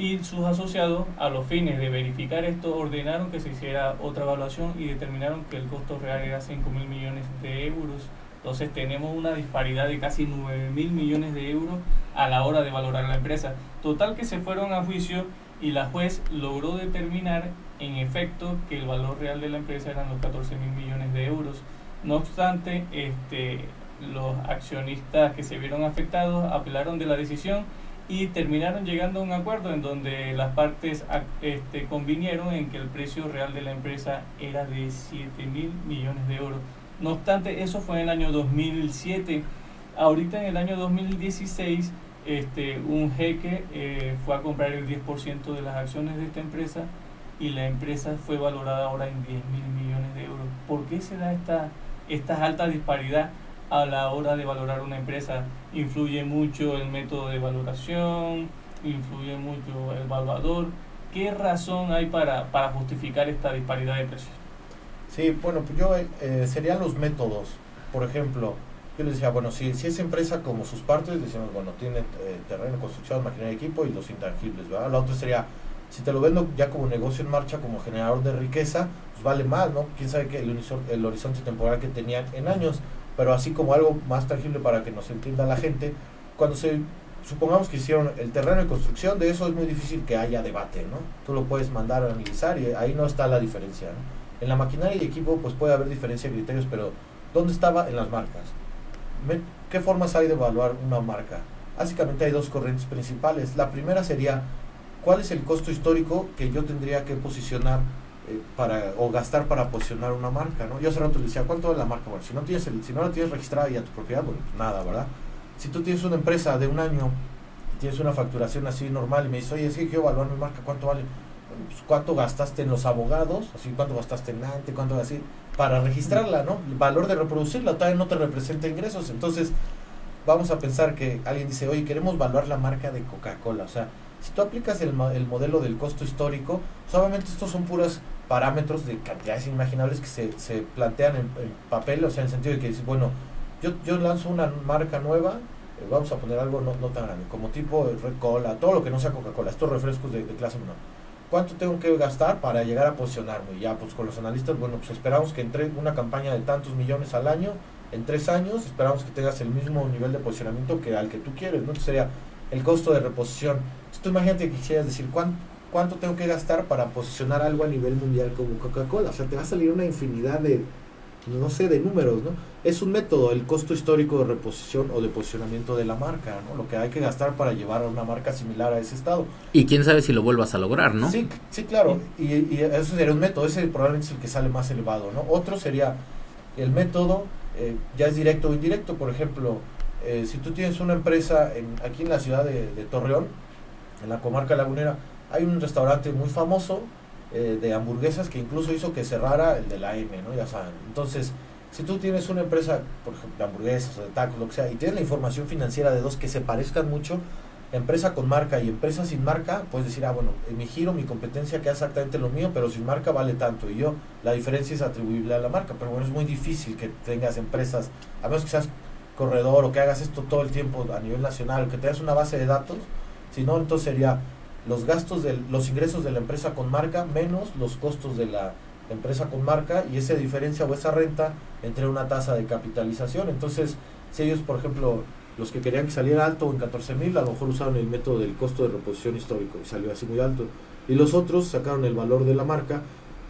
y sus asociados, a los fines de verificar esto, ordenaron que se hiciera otra evaluación y determinaron que el costo real era 5 mil millones de euros. Entonces tenemos una disparidad de casi 9 mil millones de euros a la hora de valorar la empresa. Total que se fueron a juicio y la juez logró determinar en efecto que el valor real de la empresa eran los 14 mil millones de euros. No obstante, este, los accionistas que se vieron afectados apelaron de la decisión y terminaron llegando a un acuerdo en donde las partes este, convinieron en que el precio real de la empresa era de 7 mil millones de euros. No obstante, eso fue en el año 2007. Ahorita en el año 2016, este, un jeque eh, fue a comprar el 10% de las acciones de esta empresa y la empresa fue valorada ahora en 10 mil millones de euros. ¿Por qué se da esta, esta alta disparidad a la hora de valorar una empresa? Influye mucho el método de valoración, influye mucho el evaluador. ¿Qué razón hay para, para justificar esta disparidad de precios? Sí, bueno, pues yo eh, serían los métodos. Por ejemplo, yo les decía, bueno, si, si es empresa como sus partes, decimos, bueno, tiene eh, terreno, construcción, maquinaria equipo y los intangibles, ¿verdad? La otra sería Si te lo vendo ya como negocio en marcha, como generador de riqueza, pues vale más, ¿no? Quién sabe que el, el horizonte temporal que tenían en años, pero así como algo más tangible para que nos entienda la gente, cuando se supongamos que hicieron el terreno de construcción, de eso es muy difícil que haya debate, ¿no? Tú lo puedes mandar a analizar y ahí no está la diferencia. En la maquinaria y equipo pues puede haber diferencia de criterios, pero ¿dónde estaba? En las marcas. ¿Qué formas hay de evaluar una marca? Básicamente hay dos corrientes principales. La primera sería, ¿cuál es el costo histórico que yo tendría que posicionar para, o gastar para posicionar una marca? ¿no? Yo hace rato le decía, ¿cuánto vale la marca? Bueno, si no, tienes el, si no la tienes registrada y a tu propiedad, bueno, pues nada, ¿verdad? Si tú tienes una empresa de un año tienes una facturación así normal y me dices, oye, es que quiero evaluar mi marca, ¿cuánto vale? Pues, cuánto gastaste en los abogados, así cuánto gastaste en ante, cuánto así, para registrarla, ¿no? El valor de reproducirla todavía no te representa ingresos. Entonces, vamos a pensar que alguien dice, oye, queremos evaluar la marca de Coca-Cola. O sea, si tú aplicas el, el modelo del costo histórico, obviamente estos son puros parámetros de cantidades inimaginables que se, se plantean en, papel, o sea, en el sentido de que dices, bueno, yo, yo lanzo una marca nueva, eh, vamos a poner algo no, no tan grande, como tipo Red Cola, todo lo que no sea Coca-Cola, estos refrescos de, de clase menor ¿Cuánto tengo que gastar para llegar a posicionarme? Ya, pues con los analistas, bueno, pues esperamos que entre una campaña de tantos millones al año, en tres años, esperamos que tengas el mismo nivel de posicionamiento que al que tú quieres, ¿no? Entonces sería el costo de reposición. Entonces tú imagínate que quisieras decir, ¿cuánto, ¿cuánto tengo que gastar para posicionar algo a nivel mundial como Coca-Cola? O sea, te va a salir una infinidad de, no sé, de números, ¿no? Es un método, el costo histórico de reposición o de posicionamiento de la marca, ¿no? Lo que hay que gastar para llevar a una marca similar a ese estado. Y quién sabe si lo vuelvas a lograr, ¿no? Sí, sí, claro. Y, y eso sería un método, ese probablemente es el que sale más elevado, ¿no? Otro sería el método, eh, ya es directo o indirecto, por ejemplo, eh, si tú tienes una empresa en, aquí en la ciudad de, de Torreón, en la comarca lagunera, hay un restaurante muy famoso eh, de hamburguesas que incluso hizo que cerrara el de la M, ¿no? Ya saben. Entonces, si tú tienes una empresa, por ejemplo, de hamburguesas o de tacos, lo que sea, y tienes la información financiera de dos que se parezcan mucho, empresa con marca y empresa sin marca, puedes decir, ah, bueno, en mi giro, mi competencia queda exactamente lo mío, pero sin marca vale tanto. Y yo, la diferencia es atribuible a la marca. Pero bueno, es muy difícil que tengas empresas, a menos que seas corredor o que hagas esto todo el tiempo a nivel nacional, que tengas una base de datos. Si no, entonces sería los gastos de los ingresos de la empresa con marca menos los costos de la empresa con marca y esa diferencia o esa renta entre una tasa de capitalización. Entonces, si ellos, por ejemplo, los que querían que saliera alto en 14 mil, a lo mejor usaron el método del costo de reposición histórico y salió así muy alto. Y los otros sacaron el valor de la marca,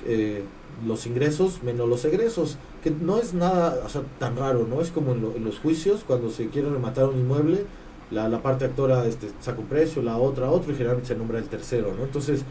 eh, los ingresos menos los egresos, que no es nada tan raro, ¿no? Es como en, en los juicios, cuando se quiere rematar un inmueble, la, la parte actora este, saca un precio, la otra otro y generalmente se nombra el tercero, ¿no? Entonces,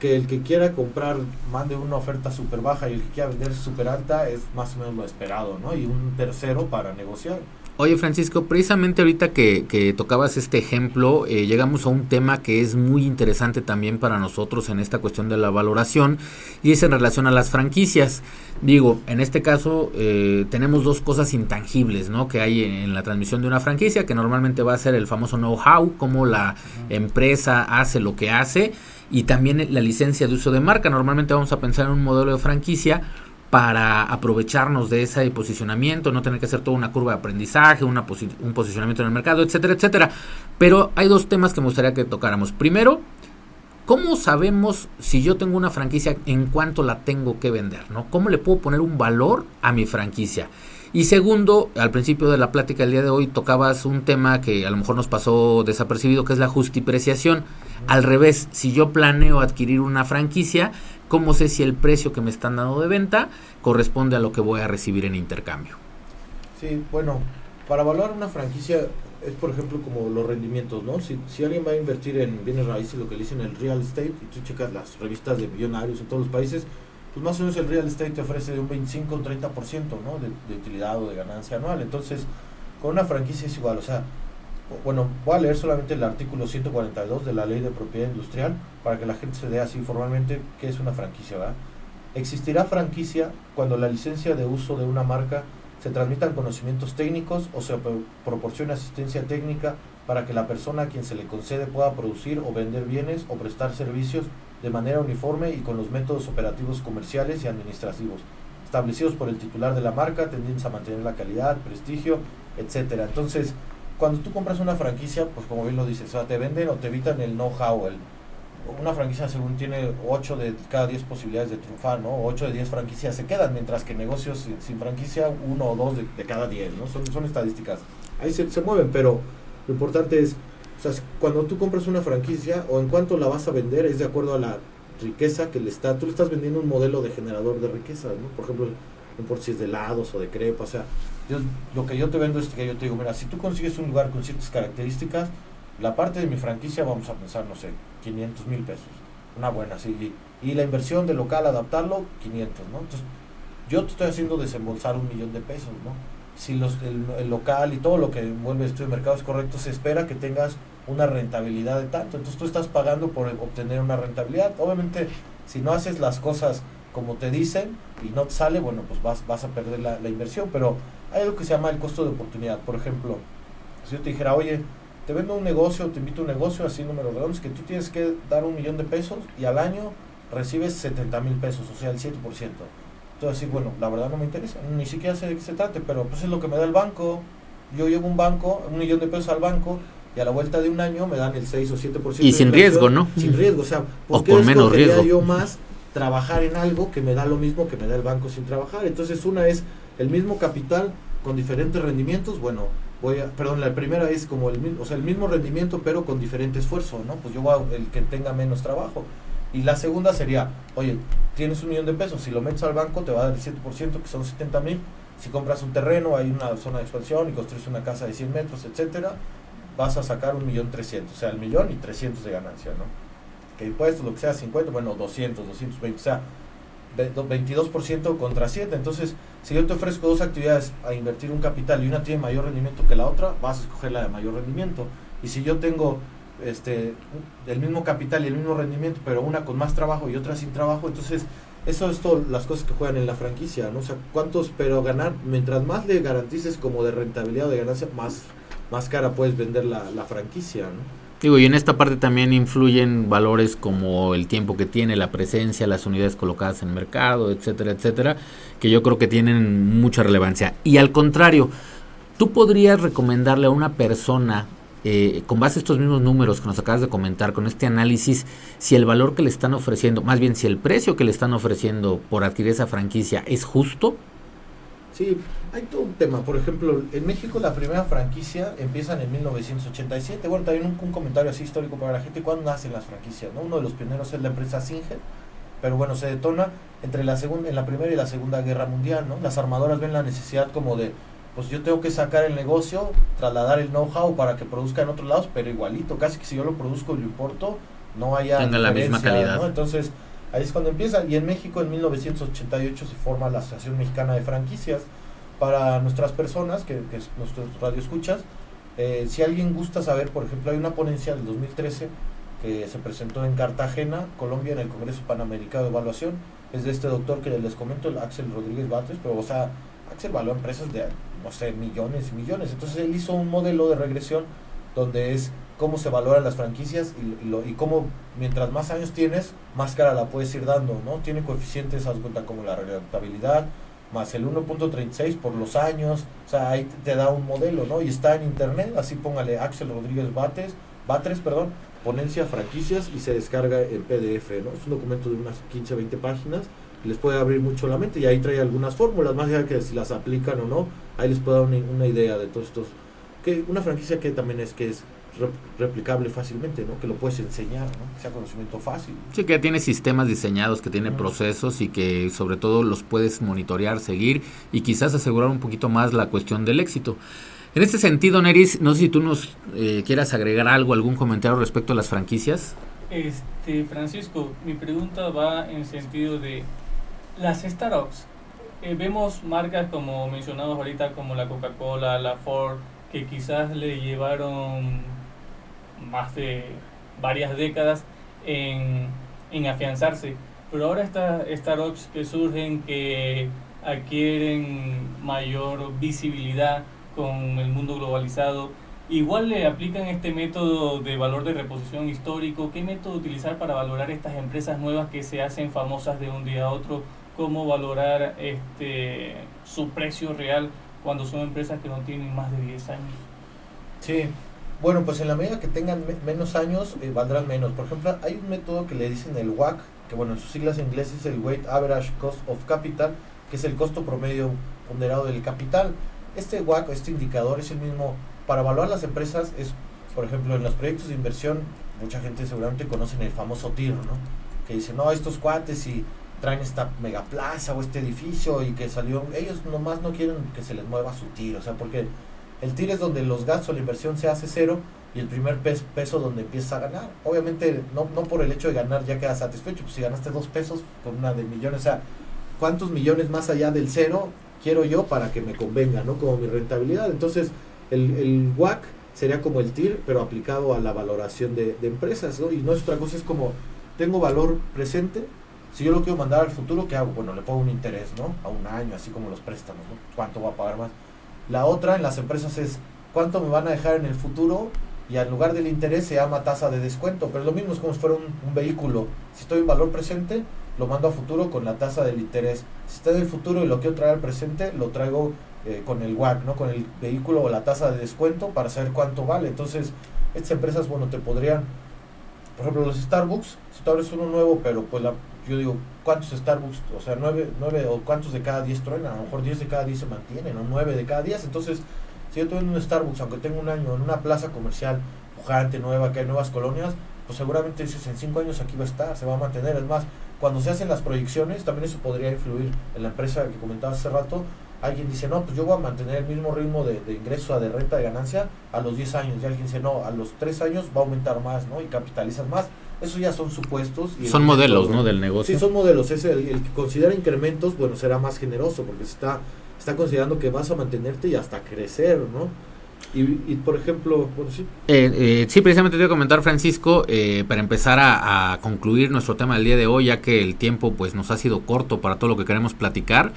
que el que quiera comprar mande una oferta súper baja y el que quiera vender súper alta es más o menos lo esperado, ¿no? Y un tercero para negociar. Oye Francisco, precisamente ahorita que, que tocabas este ejemplo, eh, llegamos a un tema que es muy interesante también para nosotros en esta cuestión de la valoración y es en relación a las franquicias. Digo, en este caso eh, tenemos dos cosas intangibles ¿no? que hay en, la transmisión de una franquicia, que normalmente va a ser el famoso know-how, cómo la empresa hace lo que hace y también la licencia de uso de marca. Normalmente vamos a pensar en un modelo de franquicia para aprovecharnos de ese posicionamiento, no tener que hacer toda una curva de aprendizaje, un posicionamiento en el mercado, etcétera, etcétera. Pero hay dos temas que me gustaría que tocáramos. Primero, ¿cómo sabemos si yo tengo una franquicia en cuánto la tengo que vender? ¿no? ¿Cómo le puedo poner un valor a mi franquicia? Y segundo, al principio de la plática del día de hoy tocabas un tema que a lo mejor nos pasó desapercibido, que es la justipreciación. Al revés, si yo planeo adquirir una franquicia, ¿Cómo sé si el precio que me están dando de venta corresponde a lo que voy a recibir en intercambio? Sí, bueno, para evaluar una franquicia es por ejemplo como los rendimientos, ¿no? Si, alguien va a invertir en bienes raíces, lo que le dicen el real estate, y tú checas las revistas de millonarios en todos los países, pues más o menos el real estate te ofrece de un 25 o un 30%, ¿no? De, de utilidad o de ganancia anual. Entonces, con una franquicia es igual, o sea, bueno, voy a leer solamente el artículo 142 de la Ley de Propiedad Industrial para que la gente se dé así formalmente qué es una franquicia, ¿verdad? Existirá franquicia cuando la licencia de uso de una marca se transmitan conocimientos técnicos o se proporcione asistencia técnica para que la persona a quien se le concede pueda producir o vender bienes o prestar servicios de manera uniforme y con los métodos operativos comerciales y administrativos establecidos por el titular de la marca, tendientes a mantener la calidad, prestigio, etcétera. Entonces, cuando tú compras una franquicia, pues como bien lo dices, o sea, te venden o te evitan el know-how, una franquicia según tiene 8 de cada 10 posibilidades de triunfar, ¿no? 8 de 10 franquicias se quedan, mientras que negocios sin, franquicia, uno o dos de, de, cada 10, ¿no? Son, son estadísticas. Ahí se, se, mueven, pero lo importante es, o sea, cuando tú compras una franquicia o en cuanto la vas a vender es de acuerdo a la riqueza que le está, tú le estás vendiendo un modelo de generador de riqueza, ¿no? Por ejemplo, no importa si es de helados o de crepa, o sea, yo, lo que yo te vendo es que yo te digo, mira, si tú consigues un lugar con ciertas características, la parte de mi franquicia vamos a pensar, no sé, 500 mil pesos, una buena, sí, y, la inversión del local, adaptarlo, 500, ¿no? Entonces, yo te estoy haciendo desembolsar un millón de pesos, ¿no? Si los, el, local y todo lo que envuelve de mercado es correcto, se espera que tengas una rentabilidad de tanto, entonces tú estás pagando por obtener una rentabilidad, obviamente, si no haces las cosas como te dicen y no te sale, bueno, pues vas, vas a perder la inversión, pero hay algo que se llama el costo de oportunidad, por ejemplo, si yo te dijera, oye, te vendo un negocio, te invito a un negocio así número redondos que tú tienes que dar un millón de pesos y al año recibes 70 mil pesos, o sea, el 7%. Entonces, decir, bueno, la verdad no me interesa, ni siquiera sé de qué se trate, pero pues es lo que me da el banco. Yo llevo un banco, un millón de pesos al banco y a la vuelta de un año me dan el 6 o 7%. Y sin riesgo, ¿no? Sin riesgo, o sea, ¿por o con menos riesgo. yo más trabajar en algo que me da lo mismo que me da el banco sin trabajar? Entonces, una es el mismo capital con diferentes rendimientos, bueno, voy a, perdón, la primera es como el mismo, o sea, el mismo rendimiento pero con diferente esfuerzo, ¿no? Pues yo voy a el que tenga menos trabajo. Y la segunda sería, oye, tienes un millón de pesos, si lo metes al banco te va a dar el 7%, que son 70 mil. Si compras un terreno, hay una zona de expansión y construyes una casa de 100 metros, etcétera, vas a sacar un millón trescientos, o sea, el millón y 300 de ganancia, ¿no? Que impuestos, lo que sea, 50, bueno, 200, 220, o sea, 22% contra 7. Entonces, si yo te ofrezco dos actividades a invertir un capital y una tiene mayor rendimiento que la otra, vas a escoger la de mayor rendimiento. Y si yo tengo este el mismo capital y el mismo rendimiento, pero una con más trabajo y otra sin trabajo, entonces eso es todo las cosas que juegan en la franquicia, ¿no? O sea, cuántos, pero ganar, mientras más le garantices como de rentabilidad o de ganancia, más, más cara puedes vender la, la franquicia, ¿no? Digo, y en esta parte también influyen valores como el tiempo que tiene, la presencia, las unidades colocadas en mercado, etcétera, etcétera, que yo creo que tienen mucha relevancia. Y al contrario, tú podrías recomendarle a una persona, eh, con base a estos mismos números que nos acabas de comentar, con este análisis, si el valor que le están ofreciendo, más bien si el precio que le están ofreciendo por adquirir esa franquicia es justo. Sí, hay todo un tema. Por ejemplo, en México la primera franquicia empieza en 1987. Bueno, también un, un, comentario así histórico para la gente. ¿Cuándo nacen las franquicias? ¿no? Uno de los pioneros es la empresa Singer, pero bueno, se detona entre la segunda, en la primera y la segunda guerra mundial. ¿no? Las armadoras ven la necesidad como de, pues yo tengo que sacar el negocio, trasladar el know-how para que produzca en otros lados, pero igualito, casi que si yo lo produzco y lo importo, no haya... Tenga la misma calidad. ¿no? Entonces, ahí es cuando empieza. Y en México en 1988 se forma la Asociación Mexicana de Franquicias para nuestras personas, que, que nuestros radioescuchas, eh, si alguien gusta saber, por ejemplo, hay una ponencia del 2013 que se presentó en Cartagena, Colombia, en el Congreso Panamericano de Evaluación, es de este doctor que les comento, el Axel Rodríguez Batres, pero o sea, Axel evalúa empresas de, no sé, millones y millones. Entonces él hizo un modelo de regresión donde es cómo se valoran las franquicias y, lo, y cómo mientras más años tienes, más cara la puedes ir dando, ¿no? Tiene coeficientes, haz cuenta, como la rentabilidad, más el 1.36 por los años, o sea, ahí te da un modelo, ¿no? Y está en internet, así póngale Axel Rodríguez Bates, Batres, perdón, ponencia franquicias y se descarga en PDF, ¿no? Es un documento de unas 15, 20 páginas, les puede abrir mucho la mente y ahí trae algunas fórmulas, más allá que si las aplican o no, ahí les puede dar una, una idea de todos estos, que una franquicia que también es que es replicable fácilmente, ¿no? Que lo puedes enseñar, ¿no? Que sea conocimiento fácil. Sí, que ya tiene sistemas diseñados, que tiene uh -huh. procesos y que sobre todo los puedes monitorear, seguir y quizás asegurar un poquito más la cuestión del éxito. En este sentido, Neris, no sé si tú nos eh, quieras agregar algo, algún comentario respecto a las franquicias. Este, Francisco, mi pregunta va en sentido de las startups. Eh, vemos marcas como mencionados ahorita como la Coca-Cola, la Ford, que quizás le llevaron más de varias décadas en, en afianzarse. Pero ahora estas startups que surgen, que adquieren mayor visibilidad con el mundo globalizado, igual le aplican este método de valor de reposición histórico. ¿Qué método utilizar para valorar estas empresas nuevas que se hacen famosas de un día a otro? ¿Cómo valorar este su precio real cuando son empresas que no tienen más de 10 años? Sí, Bueno, pues en la medida que tengan me- menos años, eh, valdrán menos. Por ejemplo, hay un método que le dicen el WAC, que bueno, en sus siglas en es el Weight Average Cost of Capital, que es el costo promedio ponderado del capital. Este WAC, este indicador es el mismo para evaluar las empresas, es, por ejemplo, en los proyectos de inversión, mucha gente seguramente conocen el famoso TIR, ¿no? Que dice, no, estos cuates y traen esta megaplaza o este edificio y que salió, ellos nomás no quieren que se les mueva su TIR, o sea, porque el TIR es donde los gastos, la inversión se hace cero y el primer pes- peso donde empiezas a ganar. Obviamente, no, no por el hecho de ganar ya quedas satisfecho, pues si ganaste dos pesos con una de millones, o sea, ¿cuántos millones más allá del cero quiero yo para que me convenga, ¿no? Como mi rentabilidad. Entonces, el, el WAC sería como el TIR, pero aplicado a la valoración de, de empresas, ¿no? Y no es otra cosa, es como, tengo valor presente, si yo lo quiero mandar al futuro, ¿qué hago? Bueno, le pongo un interés, ¿no? A un año, así como los préstamos, ¿no? ¿Cuánto va a pagar más? La otra en las empresas es, ¿cuánto me van a dejar en el futuro? Y al lugar del interés se llama tasa de descuento, pero lo mismo es como si fuera un, vehículo. Si estoy en valor presente, lo mando a futuro con la tasa del interés. Si está en el futuro y lo quiero traer al presente, lo traigo eh, con el WAC, ¿no? Con el vehículo o la tasa de descuento para saber cuánto vale. Entonces, estas empresas, bueno, te podrían, por ejemplo, los Starbucks, si tú abres uno nuevo, pero pues la, yo digo, ¿cuántos Starbucks? O sea, nueve, nueve o cuántos de cada 10 truenan, a lo mejor 10 de cada 10 se mantienen, o 9 de cada 10. Entonces, si yo tengo un Starbucks, aunque tengo un año en una plaza comercial pujante, nueva, que hay nuevas colonias, pues seguramente dices, en 5 años aquí va a estar, se va a mantener. Es más, cuando se hacen las proyecciones, también eso podría influir en la empresa que comentaba hace rato. Alguien dice, no, pues yo voy a mantener el mismo ritmo de, de ingreso, de renta, de ganancia a los 10 años. Y alguien dice, no, a los 3 años va a aumentar más, ¿no? Y capitalizas más. Eso ya son supuestos. Y Son el modelos, ¿no? Del negocio. Sí, son modelos. Es el, el que considera incrementos, bueno, será más generoso porque se está, está considerando que vas a mantenerte y hasta crecer, ¿no? Y, y por ejemplo, bueno, sí. Eh, eh, sí, precisamente te iba a comentar, Francisco, eh, para empezar a, a concluir nuestro tema del día de hoy, ya que el tiempo pues nos ha sido corto para todo lo que queremos platicar.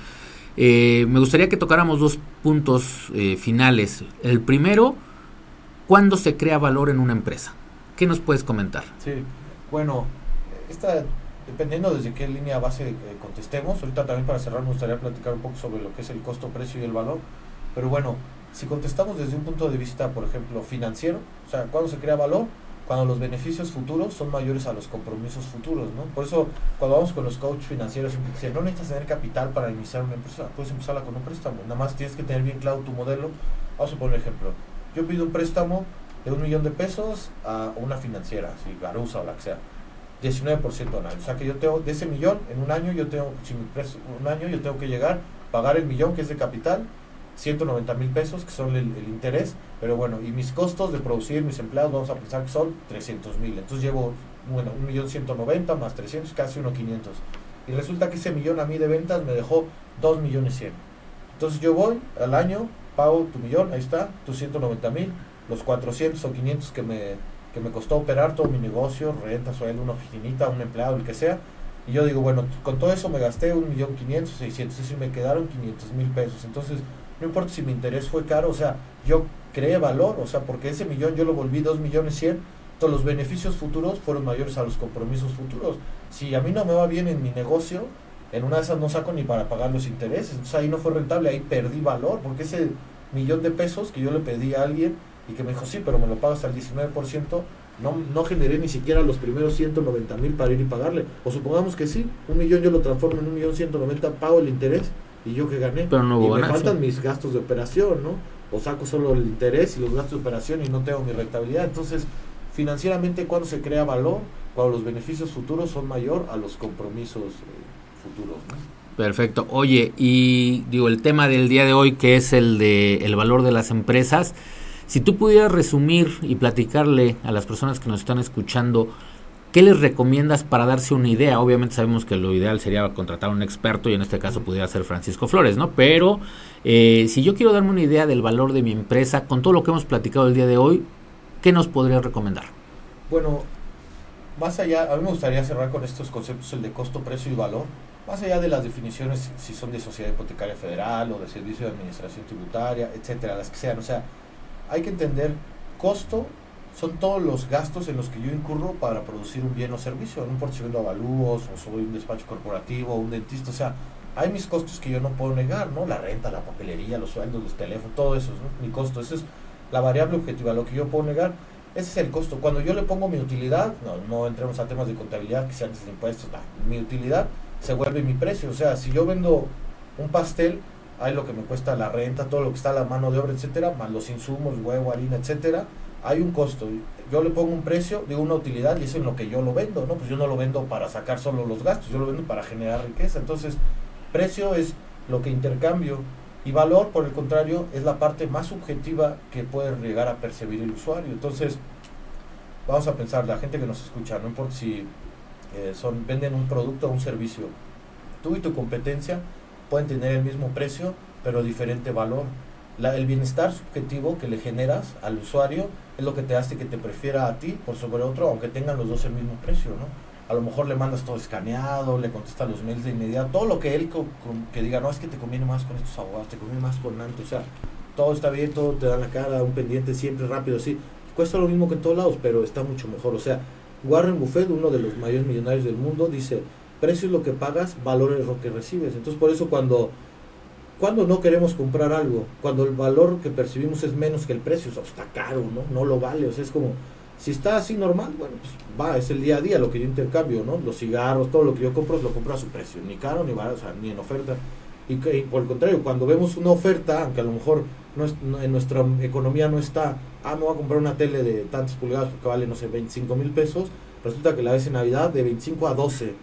eh, me gustaría que tocáramos dos puntos eh, finales. El primero, ¿cuándo se crea valor en una empresa? ¿Qué nos puedes comentar? Sí, bueno, esta, dependiendo desde qué línea base eh, contestemos, ahorita también para cerrar me gustaría platicar un poco sobre lo que es el costo, precio y el valor, pero bueno, si contestamos desde un punto de vista, por ejemplo, financiero, o sea, ¿cuándo se crea valor? Cuando los beneficios futuros son mayores a los compromisos futuros, ¿no? Por eso, cuando vamos con los coaches financieros, siempre dicen, no necesitas tener capital para iniciar una empresa, puedes empezarla con un préstamo, nada más tienes que tener bien claro tu modelo. Vamos a poner un ejemplo, yo pido un préstamo de un millón de pesos a una financiera, si Garusa o la que sea, 19% anual. O sea que yo tengo, de ese millón, en un año yo tengo, si un año yo tengo que llegar, pagar el millón que es de capital, 190 mil pesos, que son el, interés, pero bueno, y mis costos de producir mis empleados, vamos a pensar que son 300 mil. Entonces llevo, bueno, un millón 190 más 300, casi 1.500. Y resulta que ese millón a mí de ventas me dejó 2 millones 100. Entonces yo voy al año, pago tu millón, ahí está, tus 190 mil, los 400 o 500 que me, que me costó operar todo mi negocio, renta, sueldo, una oficinita, un empleado, el que sea. Y yo digo, bueno, con todo eso me gasté un millón 500, 600, y me quedaron 500 mil pesos. Entonces, no importa si mi interés fue caro, o sea, yo creé valor, o sea, porque ese millón yo lo volví 2 millones 100, todos los beneficios futuros fueron mayores a los compromisos futuros. Si a mí no me va bien en mi negocio, en una de esas no saco ni para pagar los intereses, entonces ahí no fue rentable, ahí perdí valor, porque ese millón de pesos que yo le pedí a alguien y que me dijo, sí, pero me lo pagas al 19%, no, no generé ni siquiera los primeros 190 mil para ir y pagarle. O supongamos que sí, un millón yo lo transformo en un millón 190, pago el interés y yo que gané. Pero no y me ganancia. faltan mis gastos de operación, ¿no? O saco solo el interés y los gastos de operación y no tengo mi rentabilidad. Entonces, financieramente, cuando se crea valor? Cuando los beneficios futuros son mayor a los compromisos eh, futuros, ¿no? Perfecto. Oye, y digo, el tema del día de hoy, que es el de el valor de las empresas, si tú pudieras resumir y platicarle a las personas que nos están escuchando, ¿qué les recomiendas para darse una idea? Obviamente sabemos que lo ideal sería contratar a un experto y en este caso pudiera ser Francisco Flores, ¿no? Pero eh, si yo quiero darme una idea del valor de mi empresa, con todo lo que hemos platicado el día de hoy, ¿qué nos podrías recomendar? Bueno, más allá, a mí me gustaría cerrar con estos conceptos, el de costo, precio y valor. Más allá de las definiciones, si son de sociedad hipotecaria federal o de servicio de administración tributaria, etcétera, las que sean. O sea, hay que entender, costo son todos los gastos en los que yo incurro para producir un bien o servicio. En un portafolio de avalúos, o soy un despacho corporativo, un dentista. O sea, hay mis costos que yo no puedo negar, ¿no? La renta, la papelería, los sueldos, los teléfonos, todo eso, ¿no? Mi costo, eso es la variable objetiva, lo que yo puedo negar, ese es el costo. Cuando yo le pongo mi utilidad, no, no entremos a temas de contabilidad que sean de impuestos, mi utilidad se vuelve mi precio. O sea, si yo vendo un pastel, hay lo que me cuesta la renta, todo lo que está la mano de obra, etcétera, más los insumos, huevo, harina, etcétera, hay un costo. Yo le pongo un precio de una utilidad y eso es lo que yo lo vendo, ¿no? Pues yo no lo vendo para sacar solo los gastos, yo lo vendo para generar riqueza. Entonces, precio es lo que intercambio y valor, por el contrario, es la parte más subjetiva que puede llegar a percibir el usuario. Entonces, vamos a pensar, la gente que nos escucha, no importa si eh, son, venden un producto o un servicio, tú y tu competencia pueden tener el mismo precio, pero diferente valor. el bienestar subjetivo que le generas al usuario es lo que te hace que te prefiera a ti por sobre otro, aunque tengan los dos el mismo precio, ¿no? a lo mejor le mandas todo escaneado, le contestas los mails de inmediato, todo lo que él que diga, no, es que te conviene más con estos abogados, te conviene más con Nantes, o sea, todo está bien, todo te da la cara, un pendiente siempre rápido, sí, cuesta lo mismo que en todos lados, pero está mucho mejor, o sea, Warren Buffett, uno de los mayores millonarios del mundo, dice, precio es lo que pagas, valor es lo que recibes, entonces por eso cuando cuando no queremos comprar algo, cuando el valor que percibimos es menos que el precio, o sea, está caro, ¿no? No lo vale, o sea, es como, si está así normal, bueno, pues va, es el día a día lo que yo intercambio, ¿no? Los cigarros, todo lo que yo compro, lo compro a su precio, ni caro, ni barato, o sea, ni en oferta. Y, por el contrario, cuando vemos una oferta, aunque a lo mejor en nuestra economía no está, ah, me voy a comprar una tele de tantas pulgadas porque vale, no sé, 25 mil pesos, resulta que la ves en Navidad de 25 a 12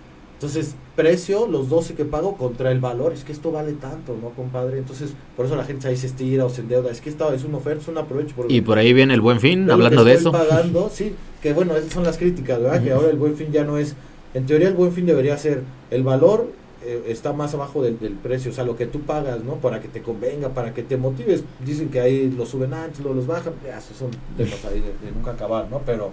entonces, precio, los 12 que pago contra el valor, es que esto vale tanto, ¿no, compadre? Entonces, por eso la gente ahí se estira o se endeuda. Es que esta es una oferta, es un aprovecho. y por ahí viene el buen fin, hablando de eso. pagando, sí, que bueno, esas son las críticas, ¿verdad? Que ahora el buen fin ya no es. En teoría, el buen fin debería ser el valor eh, está más abajo del, precio, o sea, lo que tú pagas, ¿no? Para que te convenga, para que te motives. Dicen que ahí lo suben antes, lo los bajan, ya, esos son temas ahí de, de nunca acabar, ¿no? Pero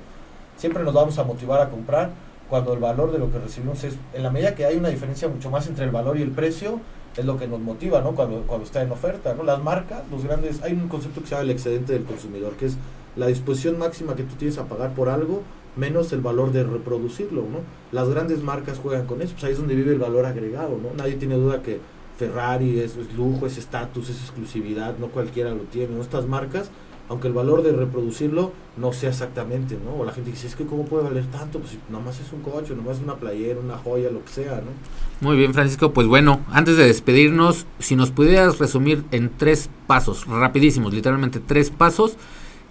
siempre nos vamos a motivar a comprar cuando el valor de lo que recibimos es, en la medida que hay una diferencia mucho más entre el valor y el precio, es lo que nos motiva, ¿no? Cuando, cuando está en oferta, ¿no? Las marcas, los grandes, hay un concepto que se llama el excedente del consumidor, que es la disposición máxima que tú tienes a pagar por algo menos el valor de reproducirlo, ¿no? Las grandes marcas juegan con eso, pues ahí es donde vive el valor agregado, ¿no? Nadie tiene duda que Ferrari es, es lujo, es estatus, es exclusividad, no cualquiera lo tiene, ¿no? Estas marcas aunque el valor de reproducirlo no sea exactamente, ¿no? O la gente dice, es que cómo puede valer tanto, pues nada más es un coche, nada más es una playera, una joya, lo que sea, ¿no? Muy bien, Francisco, pues bueno, antes de despedirnos, si nos pudieras resumir en tres pasos, rapidísimos, literalmente tres pasos,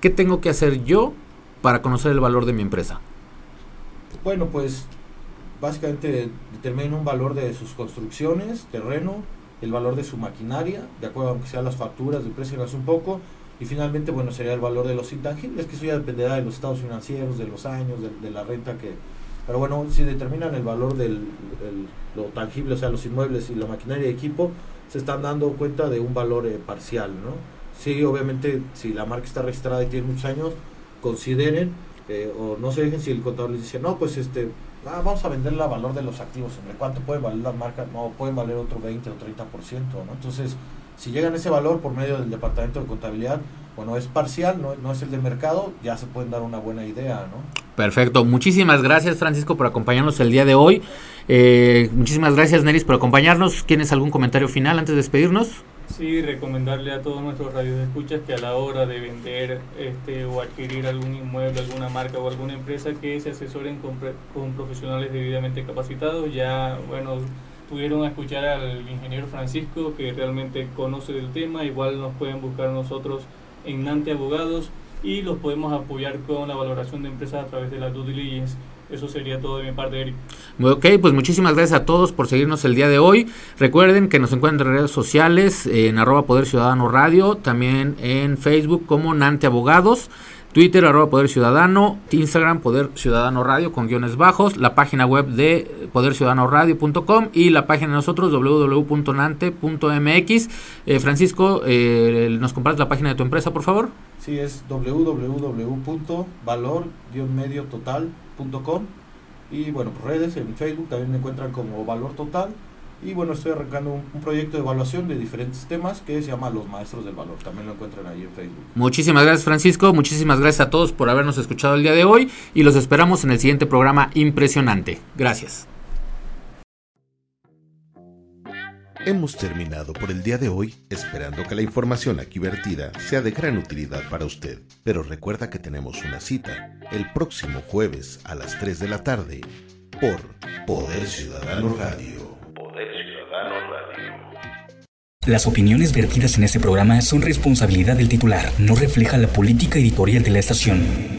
¿qué tengo que hacer yo para conocer el valor de mi empresa? Bueno, pues básicamente determina un valor de sus construcciones, terreno, el valor de su maquinaria, de acuerdo aunque sean las facturas, de precio un poco, y finalmente, bueno, sería el valor de los intangibles, que eso ya dependerá de los estados financieros, de los años, de, la renta que... Pero bueno, si determinan el valor del lo tangible, o sea, los inmuebles y la maquinaria de equipo, se están dando cuenta de un valor eh, parcial, ¿no? Sí, obviamente, si la marca está registrada y tiene muchos años, consideren, eh, o no se dejen si el contador les dice, no, pues este, ah, vamos a venderla a valor de los activos, hombre, ¿cuánto puede valer la marca? No, pueden valer otro 20 o 30%, ¿no? Entonces, si llegan a ese valor por medio del departamento de contabilidad, bueno, es parcial, no, no es el de mercado, ya se pueden dar una buena idea, ¿no? Perfecto, muchísimas gracias Francisco por acompañarnos el día de hoy. Eh, muchísimas gracias Neris por acompañarnos. ¿Tienes algún comentario final antes de despedirnos? Sí, recomendarle a todos nuestros escuchas que a la hora de vender este, o adquirir algún inmueble, alguna marca o alguna empresa, que se asesoren con, con profesionales debidamente capacitados. Ya, bueno, pudieron escuchar al ingeniero Francisco que realmente conoce del tema, igual nos pueden buscar nosotros en Nante Abogados y los podemos apoyar con la valoración de empresas a través de la due diligence. Eso sería todo de mi parte, Eric. Ok, pues muchísimas gracias a todos por seguirnos el día de hoy. Recuerden que nos encuentran en redes sociales, en arroba Poder Ciudadano Radio, también en Facebook como Nante Abogados. Twitter, arroba Poder Ciudadano, Instagram, Poder Ciudadano Radio con guiones bajos, la página web de poderciudadanoradio.com y la página de nosotros www.nante.mx. Eh, Francisco, eh, ¿nos compartes la página de tu empresa, por favor? Sí, es www.valor-mediototal.com y bueno, redes en Facebook también me encuentran como Valor Total y bueno, estoy arrancando un, proyecto de evaluación de diferentes temas que se llama Los Maestros del Valor. También lo encuentran ahí en Facebook. Muchísimas gracias Francisco, muchísimas gracias a todos por habernos escuchado el día de hoy y los esperamos en el siguiente programa impresionante. Gracias. Hemos terminado por el día de hoy, esperando que la información aquí vertida sea de gran utilidad para usted. Pero recuerda que tenemos una cita el próximo jueves a las 3 de la tarde por Poder Ciudadano Radio. Poder Ciudadano Radio. Las opiniones vertidas en este programa son responsabilidad del titular, no refleja la política editorial de la estación.